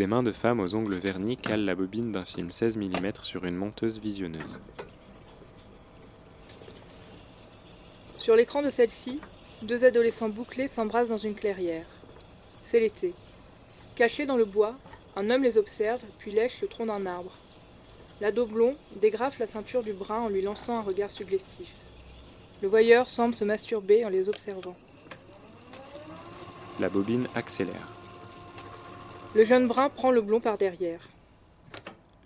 Des mains de femmes aux ongles vernis calent la bobine d'un film 16 mm sur une monteuse visionneuse. Sur l'écran de celle-ci, deux adolescents bouclés s'embrassent dans une clairière. C'est l'été. Cachés dans le bois, un homme les observe, puis lèche le tronc d'un arbre. L'ado blond dégrafe la ceinture du brun en lui lançant un regard suggestif. Le voyeur semble se masturber en les observant. La bobine accélère. Le jeune brun prend le blond par derrière.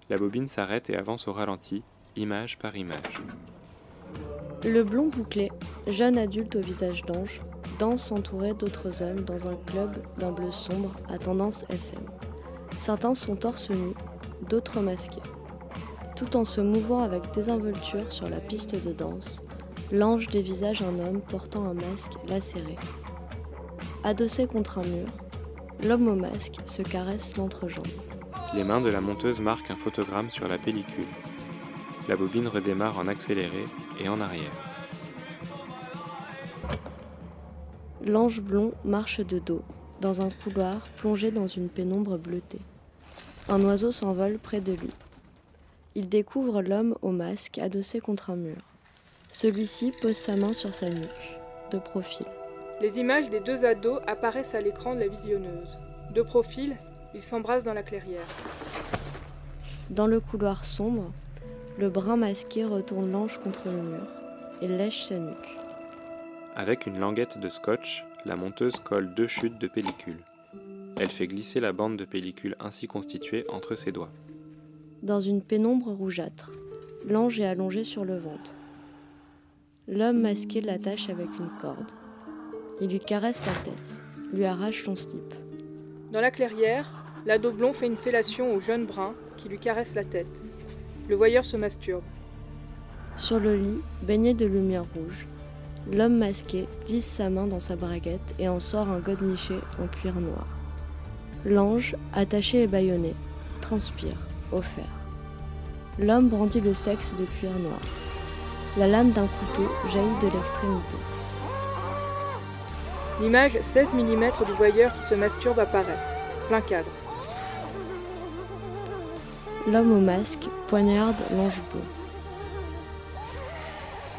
La bobine s'arrête et avance au ralenti, image par image. Le blond bouclé, jeune adulte au visage d'ange, danse entouré d'autres hommes dans un club d'un bleu sombre à tendance SM. Certains sont torse nu, d'autres masqués. Tout en se mouvant avec désinvolture sur la piste de danse, l'ange dévisage un homme portant un masque lacéré. Adossé contre un mur, l'homme au masque se caresse l'entrejambe. Les mains de la monteuse marquent un photogramme sur la pellicule. La bobine redémarre en accéléré et en arrière. L'ange blond marche de dos, dans un couloir plongé dans une pénombre bleutée. Un oiseau s'envole près de lui. Il découvre l'homme au masque adossé contre un mur. Celui-ci pose sa main sur sa nuque, de profil. Les images des deux ados apparaissent à l'écran de la visionneuse. De profil, ils s'embrassent dans la clairière. Dans le couloir sombre, le brun masqué retourne l'ange contre le mur et lèche sa nuque. Avec une languette de scotch, la monteuse colle deux chutes de pellicule. Elle fait glisser la bande de pellicule ainsi constituée entre ses doigts. Dans une pénombre rougeâtre, l'ange est allongé sur le ventre. L'homme masqué l'attache avec une corde. Il lui caresse la tête, lui arrache son slip. Dans la clairière, l'ado blond fait une fellation au jeune brun qui lui caresse la tête. Le voyeur se masturbe. Sur le lit, baigné de lumière rouge, l'homme masqué glisse sa main dans sa braguette et en sort un godemiché en cuir noir. L'ange, attaché et bâillonné, transpire, au fer. L'homme brandit le sexe de cuir noir. La lame d'un couteau jaillit de l'extrémité. L'image 16 mm du voyeur qui se masturbe apparaît. Plein cadre. L'homme au masque poignarde l'ange.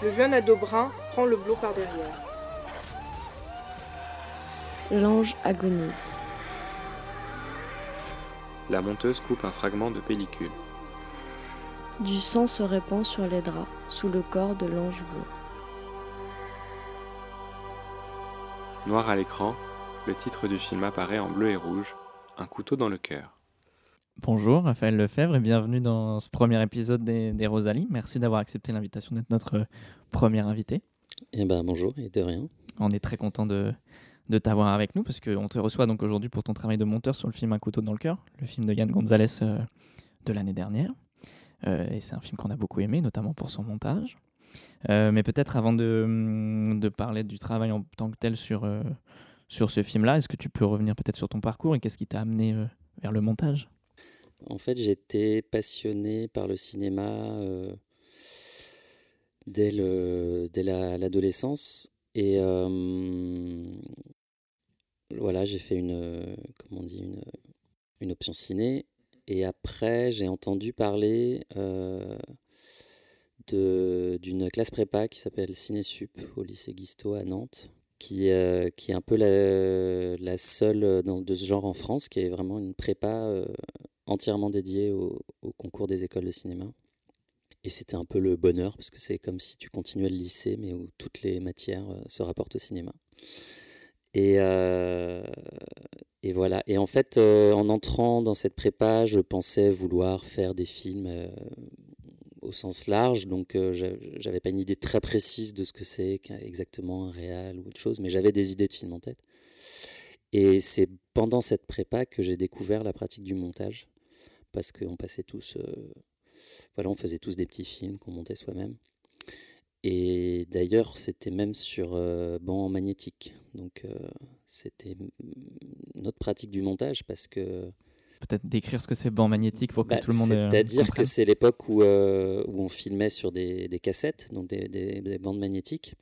Le jeune ado brun prend le blot par derrière. L'ange agonise. La monteuse coupe un fragment de pellicule. Du sang se répand sur les draps, sous le corps de l'ange blond. Noir à l'écran, le titre du film apparaît en bleu et rouge, Un couteau dans le cœur. Bonjour, Raphaël Lefebvre et bienvenue dans ce premier épisode des, des Rosalie. Merci d'avoir accepté l'invitation d'être notre premier invité. Eh ben bonjour et de rien. On est très content de, de t'avoir avec nous parce qu'on te reçoit donc aujourd'hui pour ton travail de monteur sur le film Un couteau dans le cœur, le film de Yann Gonzalez euh, de l'année dernière. Euh, et c'est un film qu'on a beaucoup aimé, notamment pour son montage. Euh, mais peut-être avant de, hum, de parler du travail en tant que tel sur, euh, sur ce film-là, est-ce que tu peux revenir peut-être sur ton parcours et qu'est-ce qui t'a amené euh, vers le montage? En fait, j'étais passionné par le cinéma dès, le, dès la- l'adolescence. Et voilà, j'ai fait une, comment on dit, une, une option ciné. Et après, j'ai entendu parler d'une classe prépa qui s'appelle Cinésup au lycée Guisto à Nantes, qui, euh, qui est un peu la, la seule dans, de ce genre en France, qui est vraiment une prépa euh, entièrement dédiée au, concours des écoles de cinéma. Et c'était un peu le bonheur, parce que c'est comme si tu continuais le lycée, mais où toutes les matières euh, se rapportent au cinéma. Et, euh, et voilà. Et en fait, euh, en entrant dans cette prépa, je pensais vouloir faire des films euh, au sens large. Donc, euh, j'a- j'avais pas une idée très précise de ce que c'est exactement un réal ou autre chose, mais j'avais des idées de films en tête. Et c'est pendant cette prépa que j'ai découvert la pratique du montage, parce qu'on passait tous, euh, voilà, on faisait tous des petits films qu'on montait soi-même. Et d'ailleurs, c'était même sur euh, banc magnétique. Donc, euh, c'était notre pratique du montage parce que. Peut-être décrire ce que c'est banc magnétique pour que bah, tout le monde euh, C'est-à-dire que c'est l'époque où, euh, où on filmait sur des, des cassettes, donc des, des- des bandes magnétiques,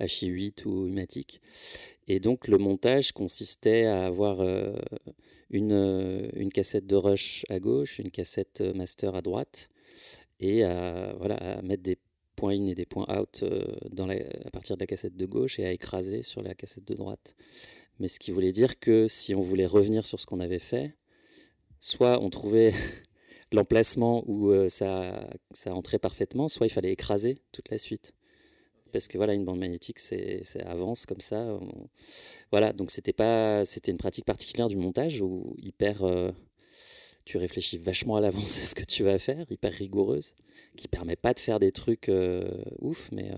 HI8 ou Umatic. Et donc le montage consistait à avoir une, une cassette de rush à gauche, une cassette master à droite, et à, voilà, à mettre des points in et des points out dans la, à partir de la cassette de gauche et à écraser sur la cassette de droite. Mais ce qui voulait dire que si on voulait revenir sur ce qu'on avait fait, soit on trouvait l'emplacement où euh, ça, ça entrait parfaitement, soit il fallait écraser toute la suite. Parce que voilà, une bande magnétique, c'est avance comme ça. Voilà, donc c'était pas, c'était une pratique particulière du montage où hyper, euh, tu réfléchis vachement à l'avance à ce que tu vas faire, hyper rigoureuse, qui permet pas de faire des trucs euh, ouf, mais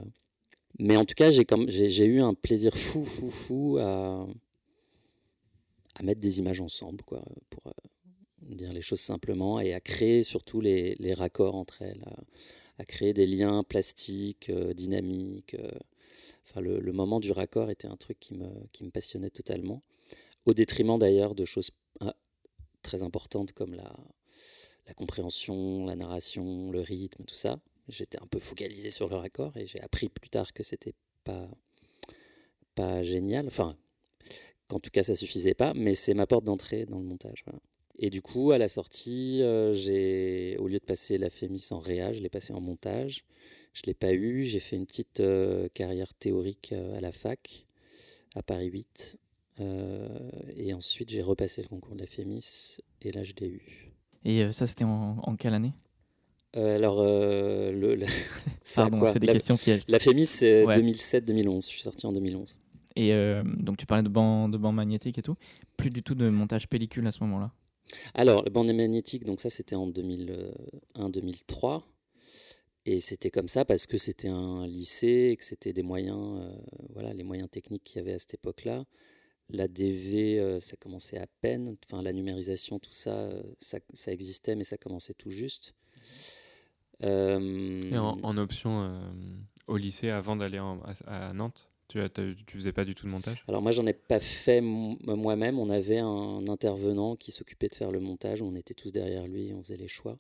mais en tout cas, j'ai eu un plaisir fou, fou, fou à, à mettre des images ensemble, quoi, pour, dire les choses simplement, et à créer surtout les, les raccords entre elles, à, créer des liens plastiques, euh, dynamiques. Euh. enfin, le, le, moment du raccord était un truc qui me, qui me passionnait totalement, au détriment d'ailleurs de choses ah, très importantes comme la, la compréhension, la narration, le rythme, tout ça. J'étais un peu focalisé sur le raccord et j'ai appris plus tard que c'était pas pas génial. Enfin, qu'en tout cas ça suffisait pas, mais c'est ma porte d'entrée dans le montage. Et du coup, à la sortie, euh, j'ai, au lieu de passer la FEMIS en réa, je l'ai passé en montage. Je ne l'ai pas eu. J'ai fait une petite euh, carrière théorique euh, à la fac, à Paris 8. et ensuite, j'ai repassé le concours de la FEMIS. Et là, je l'ai eu. Et ça, c'était en, quelle année? Alors, le, Pardon, c'est des la, questions pièges. La FEMIS, c'est 2007-2011. Je suis sorti en 2011. Et donc, tu parlais de banc, de banc magnétique et tout. Plus du tout de montage pellicule à ce moment-là alors, le bande magnétique, donc ça c'était en 2001-2003. Et c'était comme ça parce que c'était un lycée et que c'était des moyens, euh, voilà, les moyens techniques qu'il y avait à cette époque-là. La DV, euh, ça commençait à peine. Enfin, la numérisation, tout ça, euh, ça, ça, existait, mais ça commençait tout juste. Et en, option au lycée avant d'aller à Nantes tu, tu faisais pas du tout de montage? Alors moi, j'en ai pas fait moi-même. On avait un intervenant qui s'occupait de faire le montage. On était tous derrière lui, on faisait les choix.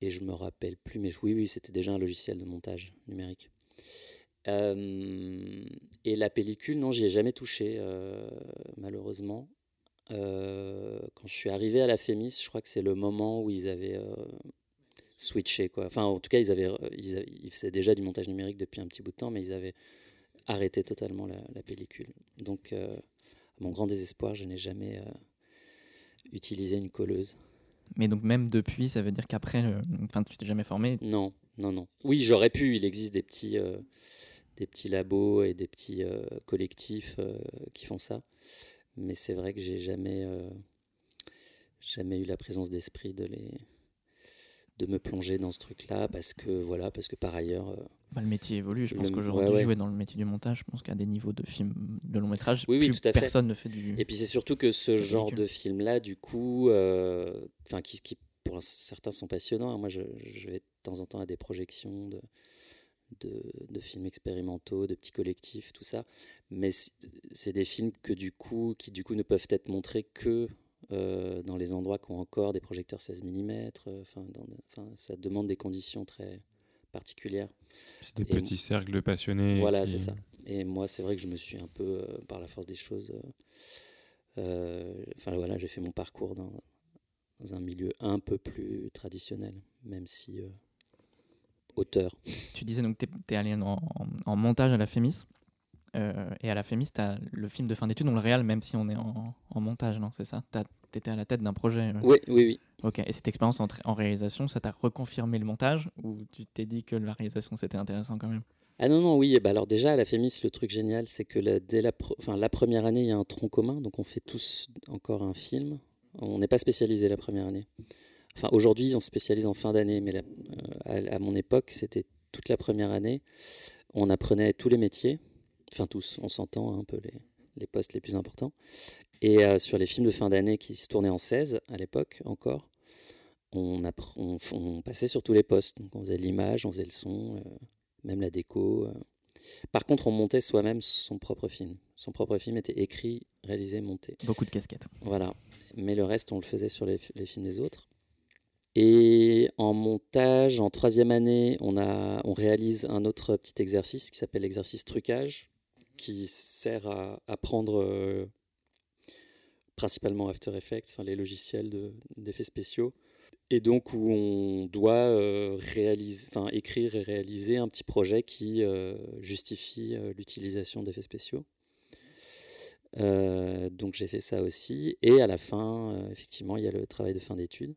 Et je me rappelle plus, mais oui, oui, c'était déjà un logiciel de montage numérique. Euh, et la pellicule, non, j'y ai jamais touché, euh, malheureusement. Euh, quand je suis arrivé à la FEMIS, je crois que c'est le moment où ils avaient switché. Quoi. Enfin, en tout cas, ils, ils, faisaient déjà du montage numérique depuis un petit bout de temps, mais ils avaient arrêter totalement la, pellicule. Donc, euh, à mon grand désespoir, je n'ai jamais euh, utilisé une colleuse. Mais donc même depuis, ça veut dire qu'après, enfin, tu t'es jamais formé? Non, non, non. Oui, j'aurais pu. Il existe des petits, euh, des petits labos et des petits collectifs qui font ça. Mais c'est vrai que j'ai jamais, jamais eu la présence d'esprit de les, de me plonger dans ce truc-là parce que voilà, parce que par ailleurs. Bah, le métier évolue. Je pense qu'aujourd'hui, dans le métier du montage, je pense qu'à des niveaux de films de long métrage, oui, oui, tout à personne ne fait du. Et puis c'est surtout que ce genre de film-là, du coup, euh, enfin, qui, qui, pour certains sont passionnants. Moi, je, je, vais de temps en temps à des projections de, de, de, films expérimentaux, de petits collectifs, tout ça. Mais c'est des films que du coup, qui du coup ne peuvent être montrés que euh, dans les endroits qui ont encore des projecteurs 16 mm. Euh, enfin, ça demande des conditions très particulières. C'est des petits cercles de passionnés. Voilà, c'est ça. Et moi, c'est vrai que je me suis un peu, euh, par la force des choses, enfin voilà, j'ai fait mon parcours dans, dans, un milieu un peu plus traditionnel, même si auteur. Tu disais donc que tu es, allé en, en, montage à la FEMIS. Euh, et à la FEMIS, tu as le film de fin d'études, on le réal, même si on est en, montage, non C'est ça? Tu étais à la tête d'un projet euh Oui, oui, oui. Ok, et cette expérience en, en, réalisation, ça t'a reconfirmé le montage ou tu t'es dit que la réalisation c'était intéressant quand même? Ah non, non, oui. Bah alors déjà, à la FEMIS, le truc génial, c'est que la, dès la, première année, il y a un tronc commun, donc on fait tous encore un film. On n'est pas spécialisé la première année. Enfin, aujourd'hui, on se spécialise en fin d'année, mais euh, à, mon époque, c'était toute la première année. On apprenait tous les métiers, enfin tous, on s'entend hein, un peu les, les, postes les plus importants. Et euh, sur les films de fin d'année qui se tournaient en 16 à l'époque encore, on, on, passait sur tous les postes. Donc on faisait l'image, on faisait le son, euh, même la déco. Euh. Par contre, on montait soi-même son propre film. Son propre film était écrit, réalisé, monté. Beaucoup de casquettes. Voilà. Mais le reste, on le faisait sur les, les films des autres. Et en montage, en troisième année, on, a, on réalise un autre petit exercice qui s'appelle l'exercice trucage qui sert à apprendre principalement After Effects, enfin les logiciels d'effets spéciaux, et donc où on doit enfin, écrire et réaliser un petit projet qui justifie l'utilisation d'effets spéciaux. donc j'ai fait ça aussi, et à la fin, effectivement, il y a le travail de fin d'études.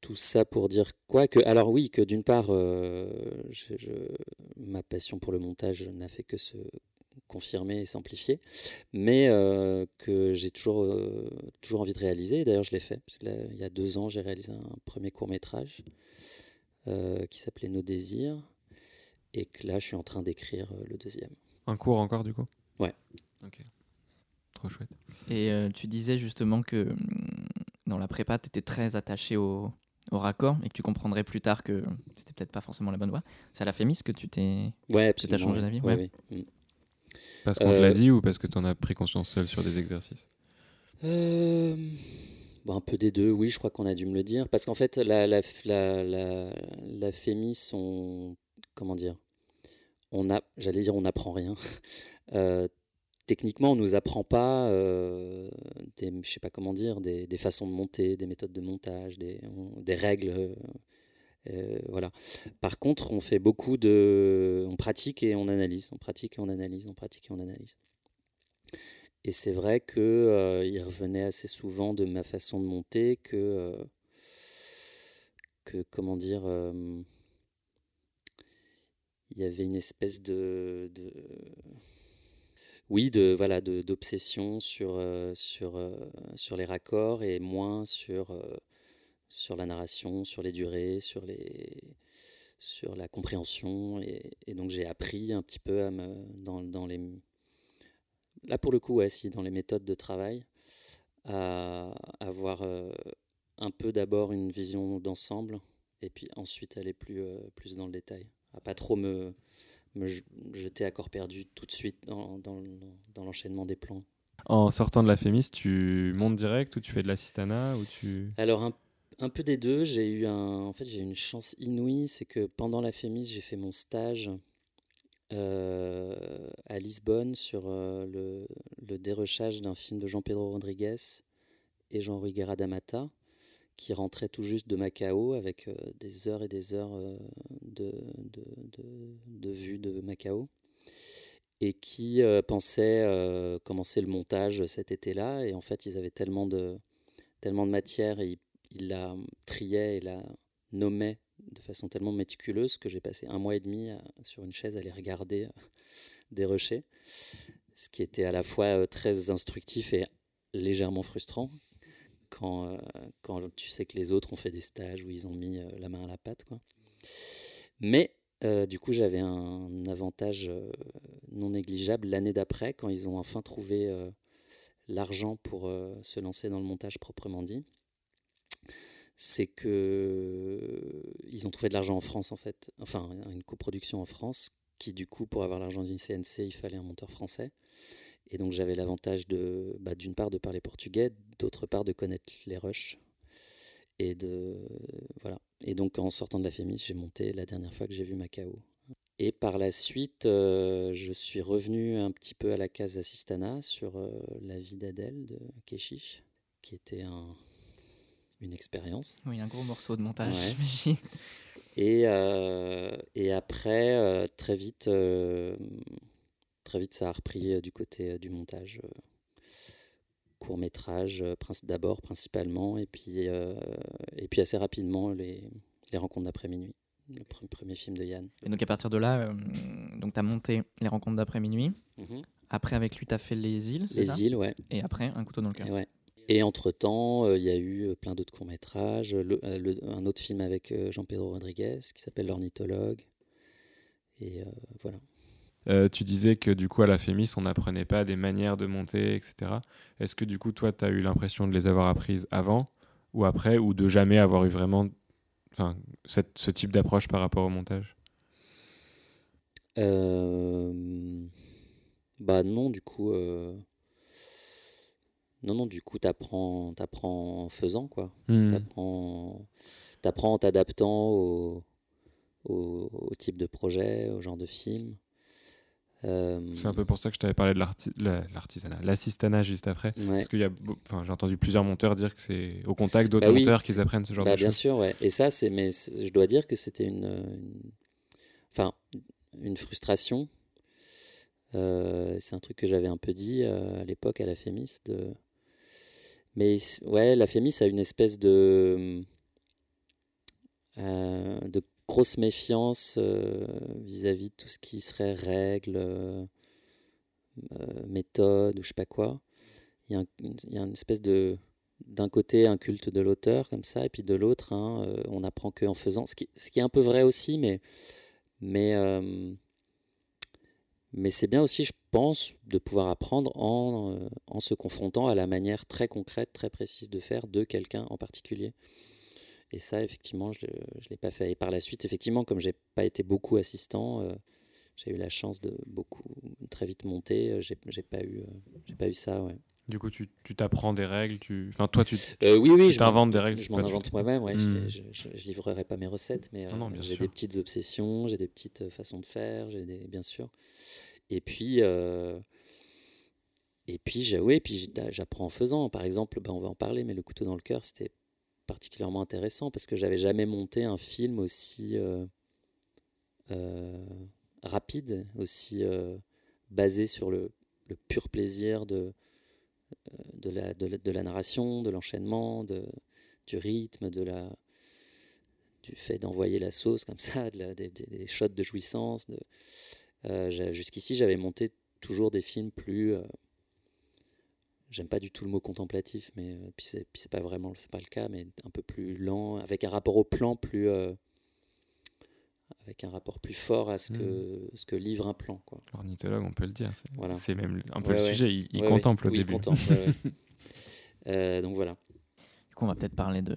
Tout ça pour dire quoi que alors oui que d'une part ma passion pour le montage n'a fait que se confirmer et s'amplifier, mais euh, que j'ai toujours, euh, toujours envie de réaliser. D'ailleurs, je l'ai fait. Parce il y a deux ans, j'ai réalisé un premier court métrage euh, qui s'appelait Nos désirs, et que là, je suis en train d'écrire le deuxième. Un cours encore, du coup? Ouais. Ok. Trop chouette. Et tu disais justement que mm, dans la prépa, tu étais très attaché au, au raccord et que tu comprendrais plus tard que c'était peut-être pas forcément la bonne voie. C'est à la FEMIS que tu t'es ouais, as changé d'avis? Ouais. Mm. Parce qu'on te l'a euh, dit ou parce que tu en as pris conscience seul sur des exercices euh, Un peu des deux, oui, je crois qu'on a dû me le dire. Parce qu'en fait, la, la, la, la, comment dire on a, J'allais dire, on n'apprend rien. Euh, techniquement, on nous apprend pas des, je sais pas comment dire, des, des, façons de monter, des méthodes de montage, des, des règles euh, voilà. Par contre, on fait beaucoup de. On pratique et on analyse, on pratique et on analyse, on pratique et on analyse. Et c'est vrai qu'il euh, il revenait assez souvent de ma façon de monter que. Euh, que comment dire. il y avait une espèce de, de oui, de voilà, d'obsession sur, sur, sur les raccords et moins sur sur la narration, sur les durées, sur, les, sur la compréhension. Et, donc j'ai appris un petit peu à me, dans, dans, les... Là pour le coup, ouais, si, dans les méthodes de travail, à avoir euh, un peu d'abord une vision d'ensemble et puis ensuite aller plus, euh, plus dans le détail. À pas trop me, me jeter à corps perdu tout de suite dans, dans, dans l'enchaînement des plans. En sortant de la Fémis, tu montes direct ou tu fais de l'assistana ou tu... Alors un un peu des deux. J'ai eu un, en fait, j'ai une chance inouïe, c'est que pendant la FEMIS, j'ai fait mon stage euh, à Lisbonne sur euh, le, le, dérochage d'un film de Jean-Pedro Rodriguez et Jean-Louis D'Amata, qui rentrait tout juste de Macao avec euh, des heures et des heures de, de, de, de, vue de Macao et qui pensait commencer le montage cet été-là. Et en fait, ils avaient tellement de, tellement de matière et ils il la triait et la nommait de façon tellement méticuleuse que j'ai passé un mois et demi sur une chaise à les regarder euh, des rochers, ce qui était à la fois euh, très instructif et légèrement frustrant quand, euh, quand tu sais que les autres ont fait des stages où ils ont mis la main à la pâte. Quoi. Mais du coup, j'avais un avantage non négligeable l'année d'après, quand ils ont enfin trouvé l'argent pour se lancer dans le montage proprement dit c'est que ils ont trouvé de l'argent en France en fait, enfin une coproduction en France, qui du coup pour avoir l'argent d'une CNC il fallait un monteur français. Et donc j'avais l'avantage de, bah, d'une part de parler portugais, d'autre part de connaître les rushs. Et de voilà. Et donc en sortant de la FEMIS, j'ai monté la dernière fois que j'ai vu Macao. Et par la suite, euh, je suis revenu un petit peu à la case Assistana sur euh, la vie d'Adèle de Keshish, qui était un, une expérience. Oui, un gros morceau de montage, j'imagine. Et, euh, et après, euh, très vite, euh, très vite, ça a repris du côté du montage. court métrage, d'abord principalement, et puis, et puis assez rapidement les, les rencontres d'après minuit, le premier film de Yann. Et donc à partir de là, donc tu as monté les rencontres d'après minuit. Mhm. Après, avec lui, tu as fait Les îles. Les îles, ouais. Et après, Un couteau dans le cœur. Ouais. Et entre-temps, euh, il y a eu euh, plein d'autres courts-métrages, euh, un autre film avec Jean-Pedro Rodriguez qui s'appelle L'ornithologue. Et voilà. tu disais que du coup à la Fémis, on n'apprenait pas des manières de monter, etc. Est-ce que du coup, toi, tu as eu l'impression de les avoir apprises avant ou après, ou de jamais avoir eu vraiment cette, ce type d'approche par rapport au montage? Bah non, du coup, non, non, du coup, tu apprends, en faisant, quoi. Hmm. Tu apprends en t'adaptant au, au, type de projet, au genre de film. Euh, C'est un peu pour ça que je t'avais parlé de l'arti- la- l'artisanat, l'assistanat juste après. ouais. Parce beau- enfin, j'ai entendu plusieurs monteurs dire que c'est au contact d'autres Bah oui, monteurs qu'ils apprennent ce genre Bah, de bien choses. sûr, ouais. Et ça, c'est, mais je dois dire que c'était une, une- enfin, une frustration. Euh, c'est un truc que j'avais un peu dit euh, à l'époque à la Fémis. De... Mais ouais, la Fémis a une espèce de, euh, de grosse méfiance euh, vis-à-vis de tout ce qui serait règles, euh, méthodes ou je sais pas quoi. Il y a, y a une espèce de d'un côté un culte de l'auteur comme ça, et puis de l'autre, hein, on apprend qu'en faisant, ce qui, ce qui est un peu vrai aussi, mais, mais, mais c'est bien aussi, je pense, de pouvoir apprendre en, euh, en se confrontant à la manière très concrète, très précise de faire de quelqu'un en particulier. Et ça, effectivement, je ne l'ai pas fait. Et par la suite, effectivement, comme j'ai pas été beaucoup assistant, euh, j'ai eu la chance de beaucoup très vite monter. euh, J'ai pas eu, j'ai pas eu ça. Ouais. Du coup, tu t'apprends des règles, tu, enfin, toi, tu Euh, oui, oui, tu t'inventes des règles. je m'en invente moi-même, ouais. Hmm. Je, je, je livrerai pas mes recettes, mais euh, j'ai des petites obsessions, j'ai des petites euh, façons de faire, j'ai des, bien sûr. Et puis, euh, et puis, puis j'apprends en faisant. Par exemple, ben, on va en parler, mais le couteau dans le cœur, c'était particulièrement intéressant parce que j'avais jamais monté un film aussi rapide, aussi basé sur le, le pur plaisir de, de, la, de, de la narration, de l'enchaînement, du rythme, de la, du fait d'envoyer la sauce comme ça, des, des- shots de jouissance. De, euh, Jusqu'ici, j'avais monté toujours des films plus. euh, J'aime pas du tout le mot contemplatif, mais euh, puis c'est pas vraiment c'est pas le cas, mais un peu plus lent, avec un rapport au plan plus. euh, avec un rapport plus fort à ce que, ce que livre un plan. Quoi. L'ornithologue, on peut le dire. C'est Voilà. c'est même un peu Ouais, le ouais. sujet. Il, il Ouais, contemple au Oui, il début. contemple, ouais, ouais. Euh, donc voilà, Du coup, on va peut-être parler de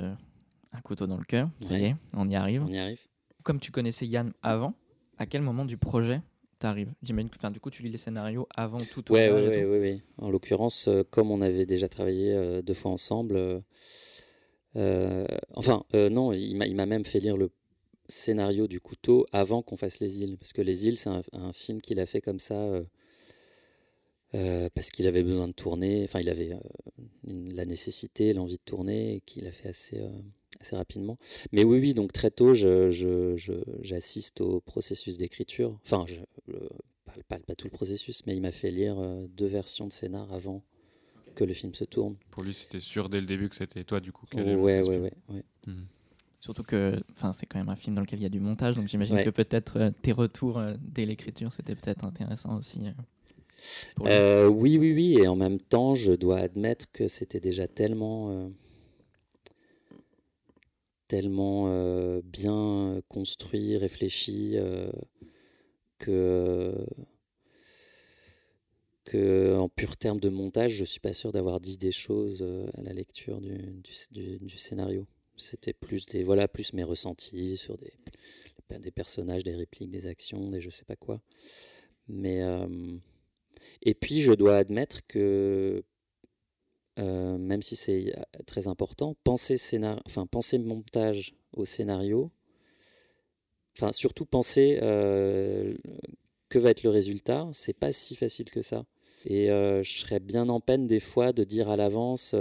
Un couteau dans le cœur. Ça y est, on y arrive. on y arrive. Comme tu connaissais Yann avant, à quel moment du projet t'arrives? J'imagine que, enfin, du coup, tu lis les scénarios avant tout. Tout. ouais, ouais. En l'occurrence, euh, comme on avait déjà travaillé euh, deux fois ensemble, euh, euh, enfin, euh, non, il m'a il m'a même fait lire le scénario du couteau avant qu'on fasse Les îles. Parce que Les îles, c'est un, un film qu'il a fait comme ça, euh, euh, parce qu'il avait besoin de tourner, enfin, il avait euh, une- la nécessité, l'envie de tourner, et qu'il a fait assez, assez rapidement. Mais oui, oui, donc très tôt, je- je- je- j'assiste au processus d'écriture. Enfin, je, pas, pas- pas tout le processus, mais il m'a fait lire deux versions de scénar avant que le film se tourne. Pour lui, c'était sûr dès le début que c'était toi, du coup. qui Ouais, ouais, ouais, film. ouais. Surtout que, c'est quand même un film dans lequel il y a du montage, donc j'imagine Ouais. que peut-être euh, tes retours euh, dès l'écriture, c'était peut-être intéressant aussi. euh, oui, oui, oui, et en même temps, je dois admettre que c'était déjà tellement, tellement bien construit, réfléchi, que, que en pur terme de montage, je suis pas sûr d'avoir dit des choses à la lecture du, du, du- du scénario. C'était plus des, voilà, plus mes ressentis sur des, des personnages, des répliques, des actions, des je sais pas quoi. Mais euh, et puis, je dois admettre que, euh, même si c'est euh, très important, penser, scénar... enfin, penser montage au scénario, enfin, surtout penser que va être le résultat, c'est pas si facile que ça. Et je serais bien en peine des fois de dire à l'avance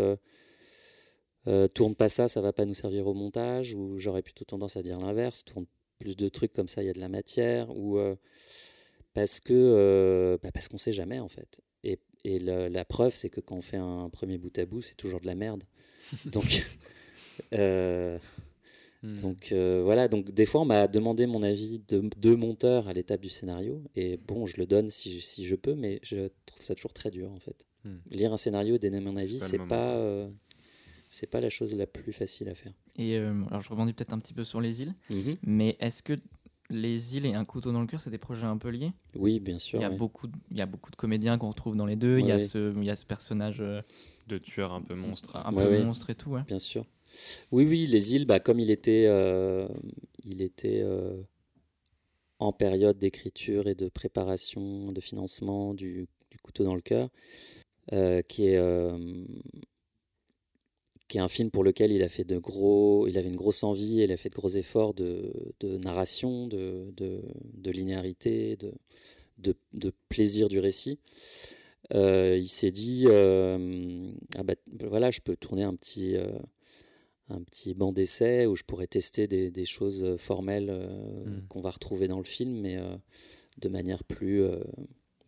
euh, tourne pas ça, ça va pas nous servir au montage, ou j'aurais plutôt tendance à dire l'inverse, tourne plus de trucs comme ça, il y a de la matière, ou euh, parce que euh, bah parce qu'on sait jamais en fait. Et, et le- la preuve, c'est que quand on fait un premier bout à bout, c'est toujours de la merde. Donc, euh, donc euh, voilà. Donc des fois, on m'a demandé mon avis de, de monteur à l'étape du scénario. Et bon, je le donne si, je- si je peux, mais je trouve ça toujours très dur en fait. Hmm. Lire un scénario et donner mon avis, c'est pas, euh, c'est pas la chose la plus facile à faire. Et euh, alors, je rebondis peut-être un petit peu sur les îles, Mhm. mais est-ce que les îles et un couteau dans le cœur, c'est des projets un peu liés? Oui, bien sûr. il, y a ouais. beaucoup de, il y a beaucoup de comédiens qu'on retrouve dans les deux. il, y a Ouais, ce, il y a ce personnage euh, De tueur un peu monstre. un Ouais, peu ouais. monstre et tout. ouais. Bien sûr. Oui, oui, les îles, bah, comme il était, euh, il était euh, en période d'écriture et de préparation, de financement du, du couteau dans le cœur, euh, qui est euh, qui est un film pour lequel il a fait de gros, il avait une grosse envie, et il a fait de gros efforts de, de narration, de, de, de linéarité, de, de, plaisir du récit. il s'est dit ah bah, voilà, je peux tourner un petit, un petit banc d'essai où je pourrais tester des, choses formelles mmh. qu'on va retrouver dans le film, mais de manière plus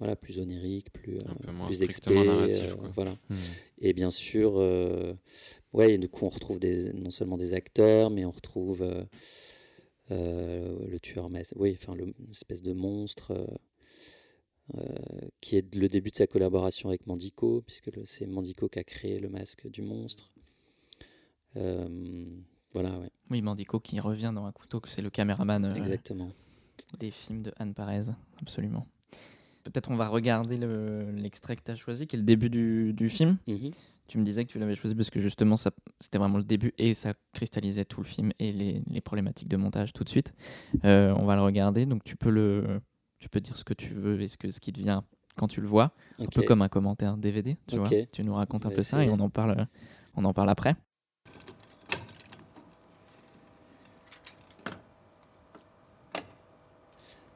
voilà, plus onirique, plus, euh, plus expé. Euh, voilà. Hmm. Et bien sûr, euh, ouais, du coup, on retrouve des, non seulement des acteurs, mais on retrouve le tueur masque, oui, enfin, l'espèce de monstre. qui est le début de sa collaboration avec Mandico, puisque c'est Mandico qui a créé le masque du monstre. voilà, ouais. Oui, Mandico qui revient dans un couteau, que c'est le caméraman Exactement. des films de Anne Parez, absolument. Peut-être on va regarder l'extrait que tu as choisi, qui est le début du, film. Mhm. Tu me disais que tu l'avais choisi parce que justement, c'était vraiment le début et ça cristallisait tout le film et les, problématiques de montage tout de suite. Euh, on va le regarder, donc tu peux, le, tu peux dire ce que tu veux et ce, que, ce qui te vient quand tu le vois. Un peu comme un commentaire DVD, tu vois. Tu nous racontes un peu ça et on en parle, on en parle après.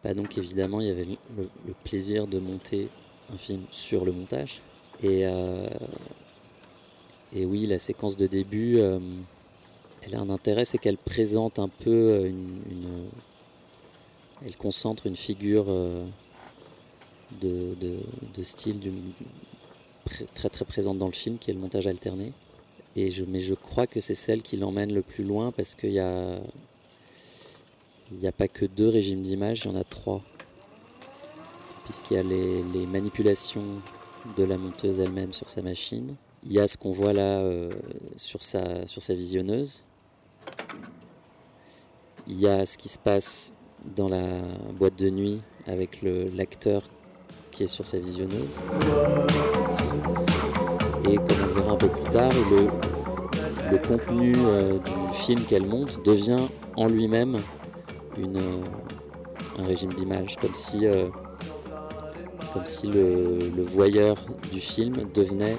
Bah, donc évidemment, il y avait le, plaisir de monter un film sur le montage. Et, euh, oui, la séquence de début, euh, elle a un intérêt, c'est qu'elle présente un peu euh, une, Elle concentre une figure de, style très très présente dans le film, qui est le montage alterné. Et mais je crois que c'est celle qui l'emmène le plus loin parce qu'il y a, il n'y a pas que deux régimes d'image, il y en a trois. Puisqu'il y a les, manipulations de la monteuse elle-même sur sa machine. Il y a ce qu'on voit là euh, sur, sa, visionneuse. Il y a ce qui se passe dans la boîte de nuit avec l'acteur qui est sur sa visionneuse. Et comme on verra un peu plus tard, le, le contenu euh, du film qu'elle monte devient en lui-même une, un régime d'image, comme si, euh, comme si le, voyeur du film devenait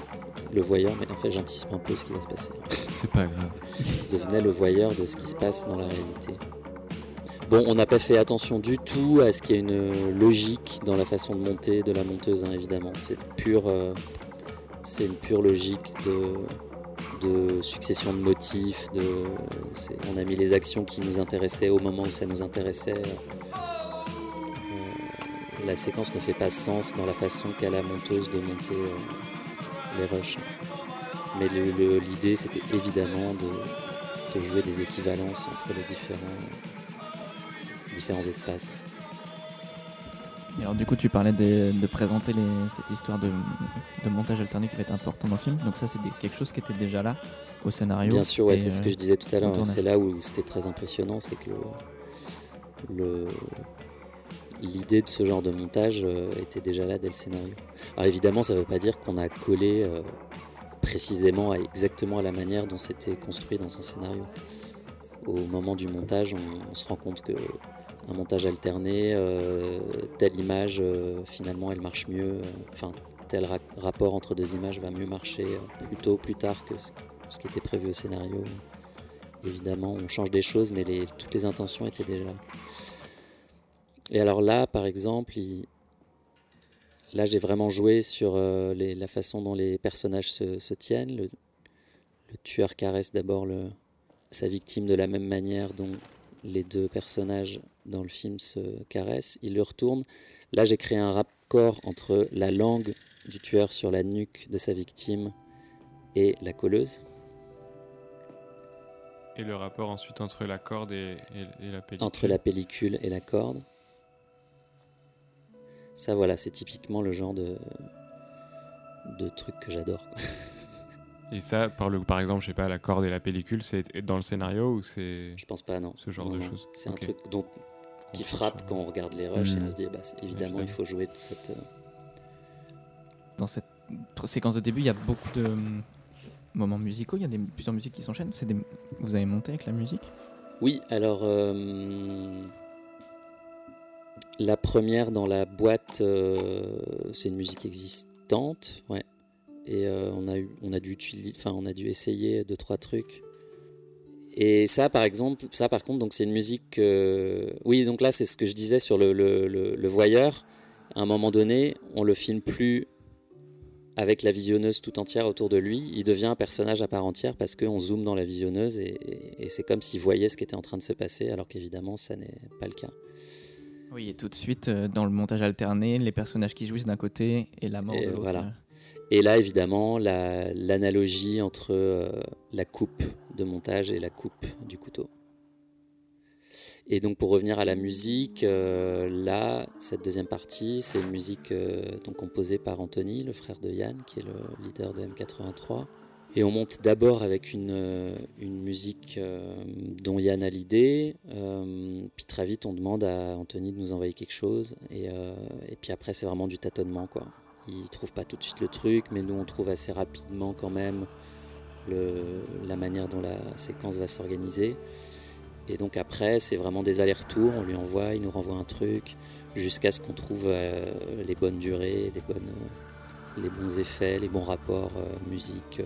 le voyeur, mais en fait j'anticipe un peu ce qui va se passer. C'est pas grave. devenait le voyeur de ce qui se passe dans la réalité. Bon, on n'a pas fait attention du tout à ce qu'il y ait une logique dans la façon de monter de la monteuse, hein, évidemment. C'est pure, euh, c'est une pure logique de, de succession de motifs. De, on a mis les actions qui nous intéressaient au moment où ça nous intéressait. Euh, la séquence ne fait pas sens dans la façon qu'a la monteuse de monter euh, les rushs. Mais l'idée, c'était évidemment de, jouer des équivalences entre les différents, différents espaces alors du coup, tu parlais de, présenter cette histoire de, montage alterné qui va être important dans le film. Donc ça, c'est quelque chose qui était déjà là au scénario. Bien sûr, ouais, c'est ce que je disais tout à l'heure. C'est là où c'était très impressionnant, c'est que l'idée de ce genre de montage euh, était déjà là dès le scénario. Alors évidemment, ça ne veut pas dire qu'on a collé euh, précisément exactement à la manière dont c'était construit dans son scénario. Au moment du montage, on se rend compte que un montage alterné, euh, telle image, euh, finalement, elle marche mieux. Euh, enfin, tel rapport entre deux images va mieux marcher plus tôt, plus tard que ce qui était prévu au scénario. Évidemment, on change des choses, mais toutes les intentions étaient déjà. Et alors là, par exemple, là, j'ai vraiment joué sur la façon dont les personnages se, tiennent. Le, tueur caresse d'abord sa victime de la même manière dont les deux personnages dans le film se caressent, il le retourne. Là, j'ai créé un raccord entre la langue du tueur sur la nuque de sa victime et la colleuse. Et le rapport ensuite entre la corde et, la pellicule. Entre la pellicule et la corde. Ça, voilà, c'est typiquement le genre de, de truc que j'adore. Et ça, par, le, par exemple, je sais pas, la corde et la pellicule, c'est dans le scénario ou c'est. Je pense pas, non. Ce genre de choses? C'est un truc dont, qui frappe quand on regarde les rushs et on hmm. se dit, bah, évidemment, il faut jouer cette. Euh, dans cette séquence de début, il y a beaucoup de hum, moments musicaux, il y a des, plusieurs musiques qui s'enchaînent. Des... Vous avez monté avec la musique? Oui, alors. Euh, la première dans la boîte, euh, c'est une musique existante, ouais et euh, on, a eu, on, a dû enfin, on a dû essayer deux trois trucs. Et ça, par exemple, ça par contre, donc c'est une musique. oui, donc là, c'est ce que je disais sur le, le, le, voyeur. à un moment donné, on le filme plus avec la visionneuse tout entière autour de lui. Il devient un personnage à part entière parce qu'on zoome dans la visionneuse et, et c'est comme s'il voyait ce qui était en train de se passer, alors qu'évidemment, ça n'est pas le cas. Oui, et tout de suite, euh, dans le montage alterné, les personnages qui jouissent d'un côté et la mort Et de l'autre. voilà. Et là, évidemment, la- l'analogie entre euh, la coupe de montage et la coupe du couteau. Et donc, pour revenir à la musique, euh, là, cette deuxième partie, c'est une musique euh, donc composée par Anthony, le frère de Yann, qui est le leader de M83. Et on monte d'abord avec une, euh, une musique dont Yann a l'idée, puis très vite on demande à Anthony de nous envoyer quelque chose, et, et puis après c'est vraiment du tâtonnement quoi. Il trouve pas tout de suite le truc, mais nous on trouve assez rapidement quand même la manière dont la séquence va s'organiser. Et donc après c'est vraiment des allers-retours, on lui envoie, il nous renvoie un truc, jusqu'à ce qu'on trouve euh, les bonnes durées, les bonnes... euh, les bons effets, les bons rapports, euh, musique,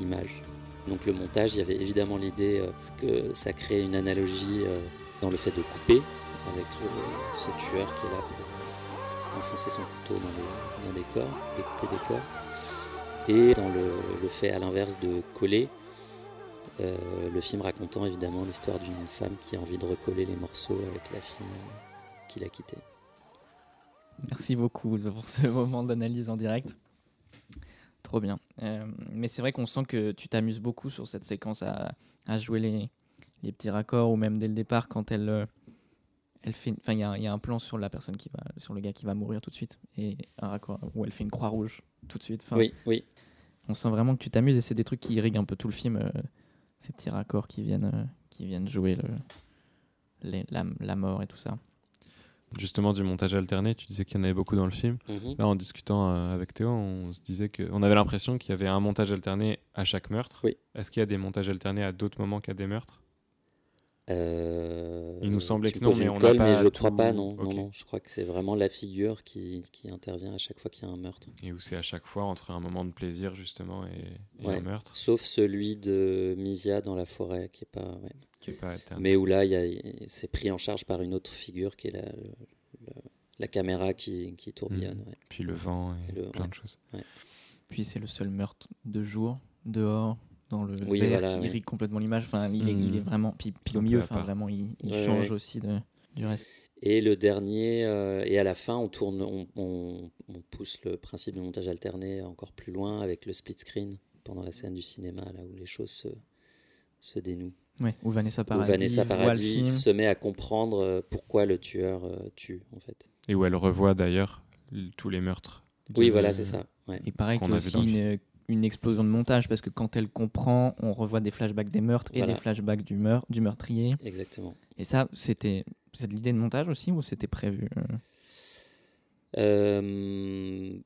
image. Donc le montage, il y avait évidemment l'idée que ça crée une analogie dans le fait de couper avec ce tueur qui est là pour enfoncer son couteau dans des, dans des corps, découper des corps. Et dans le, fait à l'inverse de coller, euh, le film racontant évidemment l'histoire d'une femme qui a envie de recoller les morceaux avec la fille euh, qu'il a quittée. Merci beaucoup pour ce moment d'analyse en direct. Trop bien. Euh, mais c'est vrai qu'on sent que tu t'amuses beaucoup sur cette séquence à, jouer les, petits raccords ou même dès le départ quand elle, elle fait. Enfin, il y, a- il y a un plan sur la personne qui va, sur le gars qui va mourir tout de suite et un raccord où elle fait une croix rouge tout de suite. Enfin, Oui, oui, On sent vraiment que tu t'amuses et c'est des trucs qui irriguent un peu tout le film, euh, ces petits raccords qui viennent, euh, qui viennent jouer le, les- la, la mort et tout ça. Justement, du montage alterné, tu disais qu'il y en avait beaucoup dans le film. Mhm. Là, en discutant euh, avec Théo, on se disait que, on avait l'impression qu'il y avait un montage alterné à chaque meurtre. Oui. Est-ce qu'il y a des montages alternés à d'autres moments qu'à des meurtres? Euh, Il nous semblait que non, mais on n'a colle, pas mais je tout- crois pas, non, non, non. Je crois que c'est vraiment la figure qui, qui intervient à chaque fois qu'il y a un meurtre. Et où c'est à chaque fois entre un moment de plaisir, justement, et, et Ouais. un meurtre, Sauf celui de Misia dans la forêt, qui est pas. ouais. qui est pas. Mais où là, il y a- c'est pris en charge par une autre figure qui est la, le- le- la caméra qui, qui tourbillonne. ouais. Puis le vent et, Et le- plein ouais. de choses. Puis c'est le seul meurtre de jour, dehors, dans le Oui, verre voilà, qui ouais. irrigue complètement l'image. Enfin, il, est, Mm. il est vraiment. Puis, puis au milieu, à enfin, vraiment, il, il Ouais, change ouais. aussi de, du reste. Et le dernier, euh, et à la fin, on tourne, on, on- on pousse le principe du montage alterné encore plus loin avec le split screen pendant la scène du cinéma, là où les choses se, se dénouent. Ouais, où Vanessa Où Paradis, Vanessa voit le Paradis film. se met à comprendre euh, pourquoi le tueur euh, tue, en fait. Et où elle revoit d'ailleurs tous les meurtres. Oui, voilà, c'est ça. ouais. Et pareil, qu'on qu'il y a aussi une, une explosion de montage parce que quand elle comprend, on revoit des flashbacks des meurtres et Voilà. des flashbacks du, meurtre, du meurtrier. Exactement. Et ça, c'était c'est de l'idée de montage aussi ou c'était prévu euh? Euh,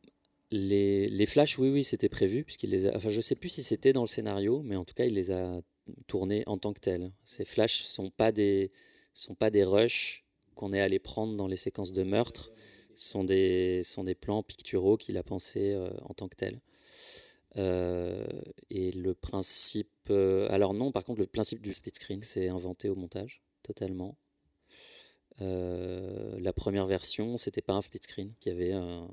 les, les flashs, oui, oui, c'était prévu, puisqu'il les a. Enfin, je sais plus si c'était dans le scénario, mais en tout cas, il les a tournés en tant que tels. Ces flashs sont pas des sont pas des rushs qu'on est allé prendre dans les séquences de meurtre. Sont des sont des plans picturaux qu'il a pensés euh, en tant que tels. Euh, et le principe, euh, alors non, par contre, le principe du split screen, c'est inventé au montage, totalement. Euh, la première version, c'était pas un split screen, il y avait un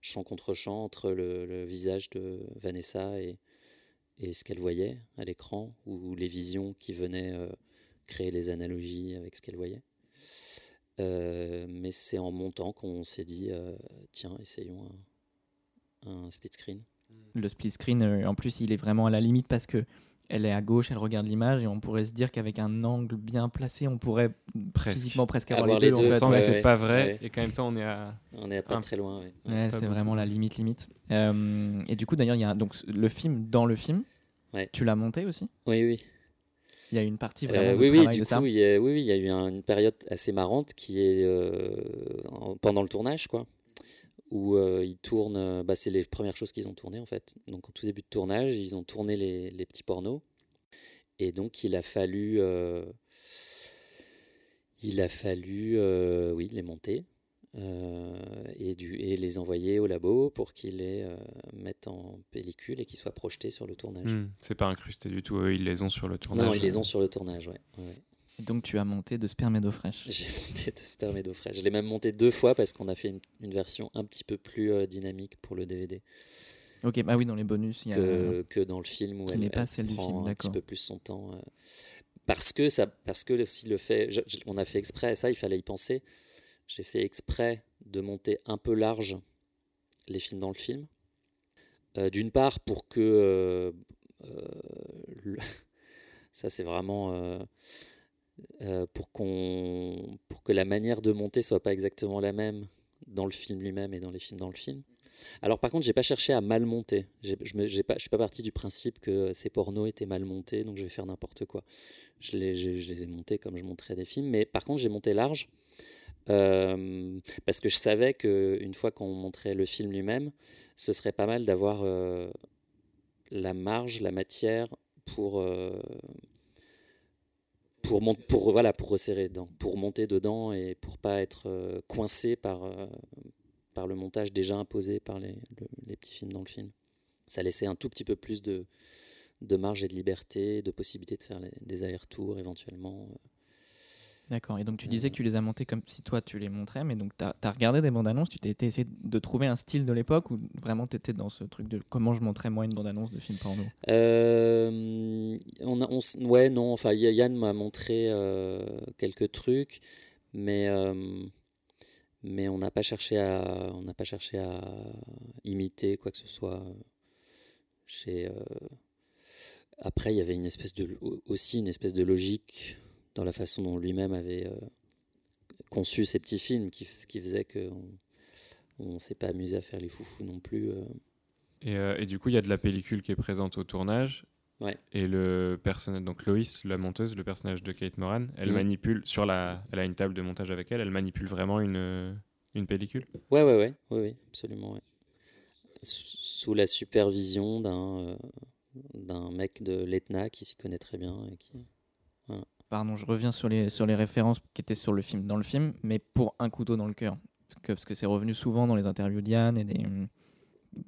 champ contre champ entre le, visage de Vanessa et, et ce qu'elle voyait à l'écran, ou les visions qui venaient créer les analogies avec ce qu'elle voyait. Mais c'est en montant qu'on s'est dit, tiens, essayons un split screen. Le split screen, euh, en plus, il est vraiment à la limite parce que elle est à gauche, elle regarde l'image et on pourrait se dire qu'avec un angle bien placé, on pourrait Presque. physiquement presque avoir, Avoir les les deux. deux, en fait, ouais, ouais. c'est ouais, pas vrai, ouais. et qu'en même temps, on est à. On pas Un- très loin. ouais. Ouais, Pas c'est vraiment la limite limite. Euh, et du coup, d'ailleurs, il y a donc le film dans le film. Ouais. Tu l'as monté aussi? Oui, oui. Il y a une partie Euh, vraiment de oui, oui, travail du de ça. coup, il y a, oui, oui, il y a eu un- une période assez marrante qui est euh, en- pendant le tournage, quoi, où euh, ils tournent. euh, bah, c'est les premières choses qu'ils ont tournées en fait. Donc, au tout début de tournage, ils ont tourné les, les petits pornos, et donc il a fallu, euh, il a fallu, euh, oui, les monter. et, du, et les envoyer au labo pour qu'ils les mettent en pellicule et qu'ils soient projetés sur le tournage. Hmm, C'est pas incrusté du tout. Eux, ils les ont sur le tournage. Non, ils les ont sur le tournage, ouais. ouais. Donc tu as monté de sperme et d'eau fraîche. J'ai monté de sperme et d'eau fraîche. Je l'ai même monté deux fois parce qu'on a fait une, une version un petit peu plus euh, dynamique pour le DVD Ok, bah oui, dans les bonus, il y a. que, que dans le film où elle, n'est pas elle celle du prend film, un petit peu plus son temps. euh, parce que ça, parce que aussi le fait, je- je- on a fait exprès, ça il fallait y penser. J'ai fait exprès de monter un peu large les films dans le film. Euh, D'une part pour que le- ça c'est vraiment euh, pour qu'on pour que la manière de monter soit pas exactement la même dans le film lui-même et dans les films dans le film. Alors par contre, j'ai pas cherché à mal monter. Je je suis pas parti du principe que ces pornos étaient mal montés, donc je vais faire n'importe quoi. Je les, je, les ai montés comme je monterais des films, mais par contre j'ai monté large euh, parce que je savais que une fois qu'on montrait le film lui-même, ce serait pas mal d'avoir euh, la marge, la matière pour pour voilà pour resserrer dedans, pour monter dedans et pour pas être euh, coincé par euh, par le montage déjà imposé par les, le- les petits films dans le film. Ça laissait un tout petit peu plus de, de marge et de liberté, de possibilité de faire des allers-retours éventuellement. D'accord. Et donc tu Euh. disais que tu les as montés comme si toi tu les montrais, mais donc tu as, regardé des bandes annonces, tu t'es essayé de trouver un style de l'époque ou vraiment tu étais dans ce truc de comment je montrais moi une bande annonce de film porno? Euh, on a, on s- ouais, non, enfin, Yann m'a montré euh, quelques trucs, mais, euh, mais on n'a pas cherché à, on pas cherché à imiter quoi que ce soit. Chez, euh, Après, il y avait une espèce de, aussi une espèce de logique dans la façon dont lui-même avait euh, conçu ses petits films qui, qui faisait qu'on on s'est pas amusé à faire les foufous non plus. euh. Et, euh, et du coup, il y a de la pellicule qui est présente au tournage. Ouais. Et le personnage, donc Loïs, la monteuse, le personnage de Kate Moran, elle Mhm. manipule sur la, elle a une table de montage avec elle, elle manipule vraiment une, une pellicule. Ouais, ouais, ouais, oui, oui, absolument. ouais. Sous la supervision d'un d'un mec de l'ETNA qui s'y connaît très bien. Et qui... Pardon, je reviens sur les, sur les références qui étaient sur le film, dans le film, mais pour un couteau dans le cœur. Parce que- c'est revenu souvent dans les interviews d'Yann et hum,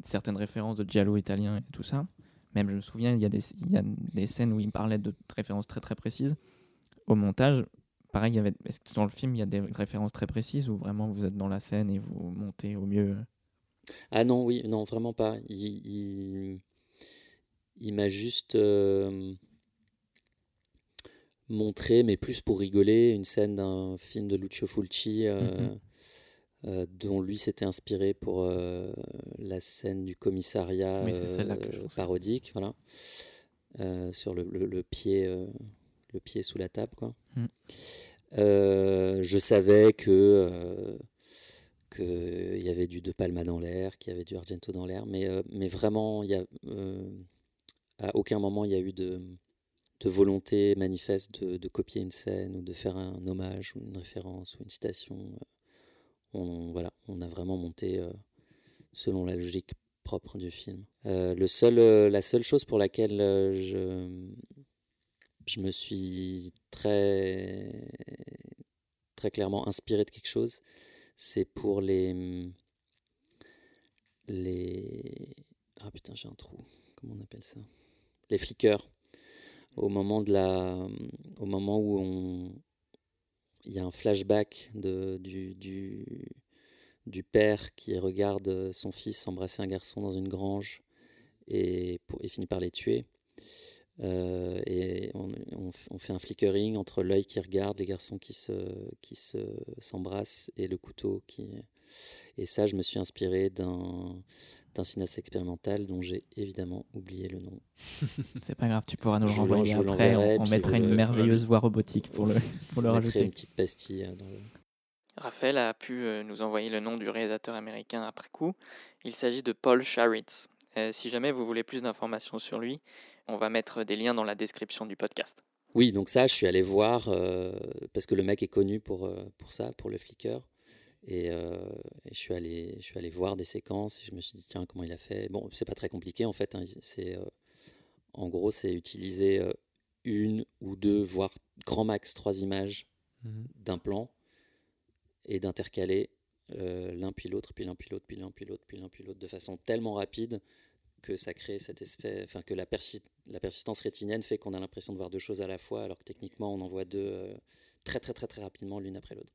certaines références de Giallo italien et tout ça. Même, je me souviens, il y, a des, il y a des scènes où il parlait de références très très précises. Au montage, pareil, est-ce que dans le film, il y a des références très précises ou vraiment vous êtes dans la scène et vous montez au mieux? Ah non, oui, non, vraiment pas. Il, il, il m'a juste euh, montré, mais plus pour rigoler, une scène d'un film de Lucio Fulci. euh, Mhm. euh, dont lui s'était inspiré pour euh, la scène du commissariat Oui, parodique, voilà, sur le, le- le pied, le pied sous la table, quoi. Mm. Je savais que qu'il y avait du De Palma dans l'air, qu'il y avait du Argento dans l'air, mais, euh, mais vraiment, y a, euh, à aucun moment il y a eu de, de volonté manifeste de, copier une scène ou de faire un hommage ou une référence ou une citation. On, voilà, on a vraiment monté euh, selon la logique propre du film. Euh, le seul, euh, la seule chose pour laquelle euh, je, je me suis très, très clairement inspiré de quelque chose, c'est pour les. les ah putain, j'ai un trou. Comment on appelle ça? Les flickers. Au moment, de la, au moment où on, il y a un flashback de, du, du, du père qui regarde son fils embrasser un garçon dans une grange et, et finit par les tuer. Euh, et on, on, fait un flickering entre l'œil qui regarde, les garçons qui se, qui se, s'embrassent et le couteau qui. Et ça, je me suis inspiré d'un, d'un cinéaste expérimental dont j'ai évidemment oublié le nom. C'est pas grave, tu pourras nous le renvoyer après. On, on mettra une le- merveilleuse voix robotique pour le, pour le mettrai rajouter. une petite pastille dans le. Raphaël a pu euh, nous envoyer le nom du réalisateur américain après coup. Il s'agit de Paul Sharitz. Euh, si jamais vous voulez plus d'informations sur lui, on va mettre des liens dans la description du podcast. Oui, donc ça, je suis allé voir, euh, parce que le mec est connu pour, euh, pour ça, pour le flicker. Et, euh, et je, suis allé, je suis allé voir des séquences et je me suis dit, tiens, comment il a fait? Bon, c'est pas très compliqué en fait. hein, c'est, euh, en gros, c'est utiliser euh, une ou deux, voire grand max trois images Mhm. d'un plan et d'intercaler l'un puis l'autre, puis l'un puis l'autre, puis l'un puis l'autre, puis l'un puis l'autre, de façon tellement rapide que ça crée cette espèce, enfin que la, la persistance rétinienne fait qu'on a l'impression de voir deux choses à la fois, alors que techniquement on en voit deux très très très très rapidement l'une après l'autre.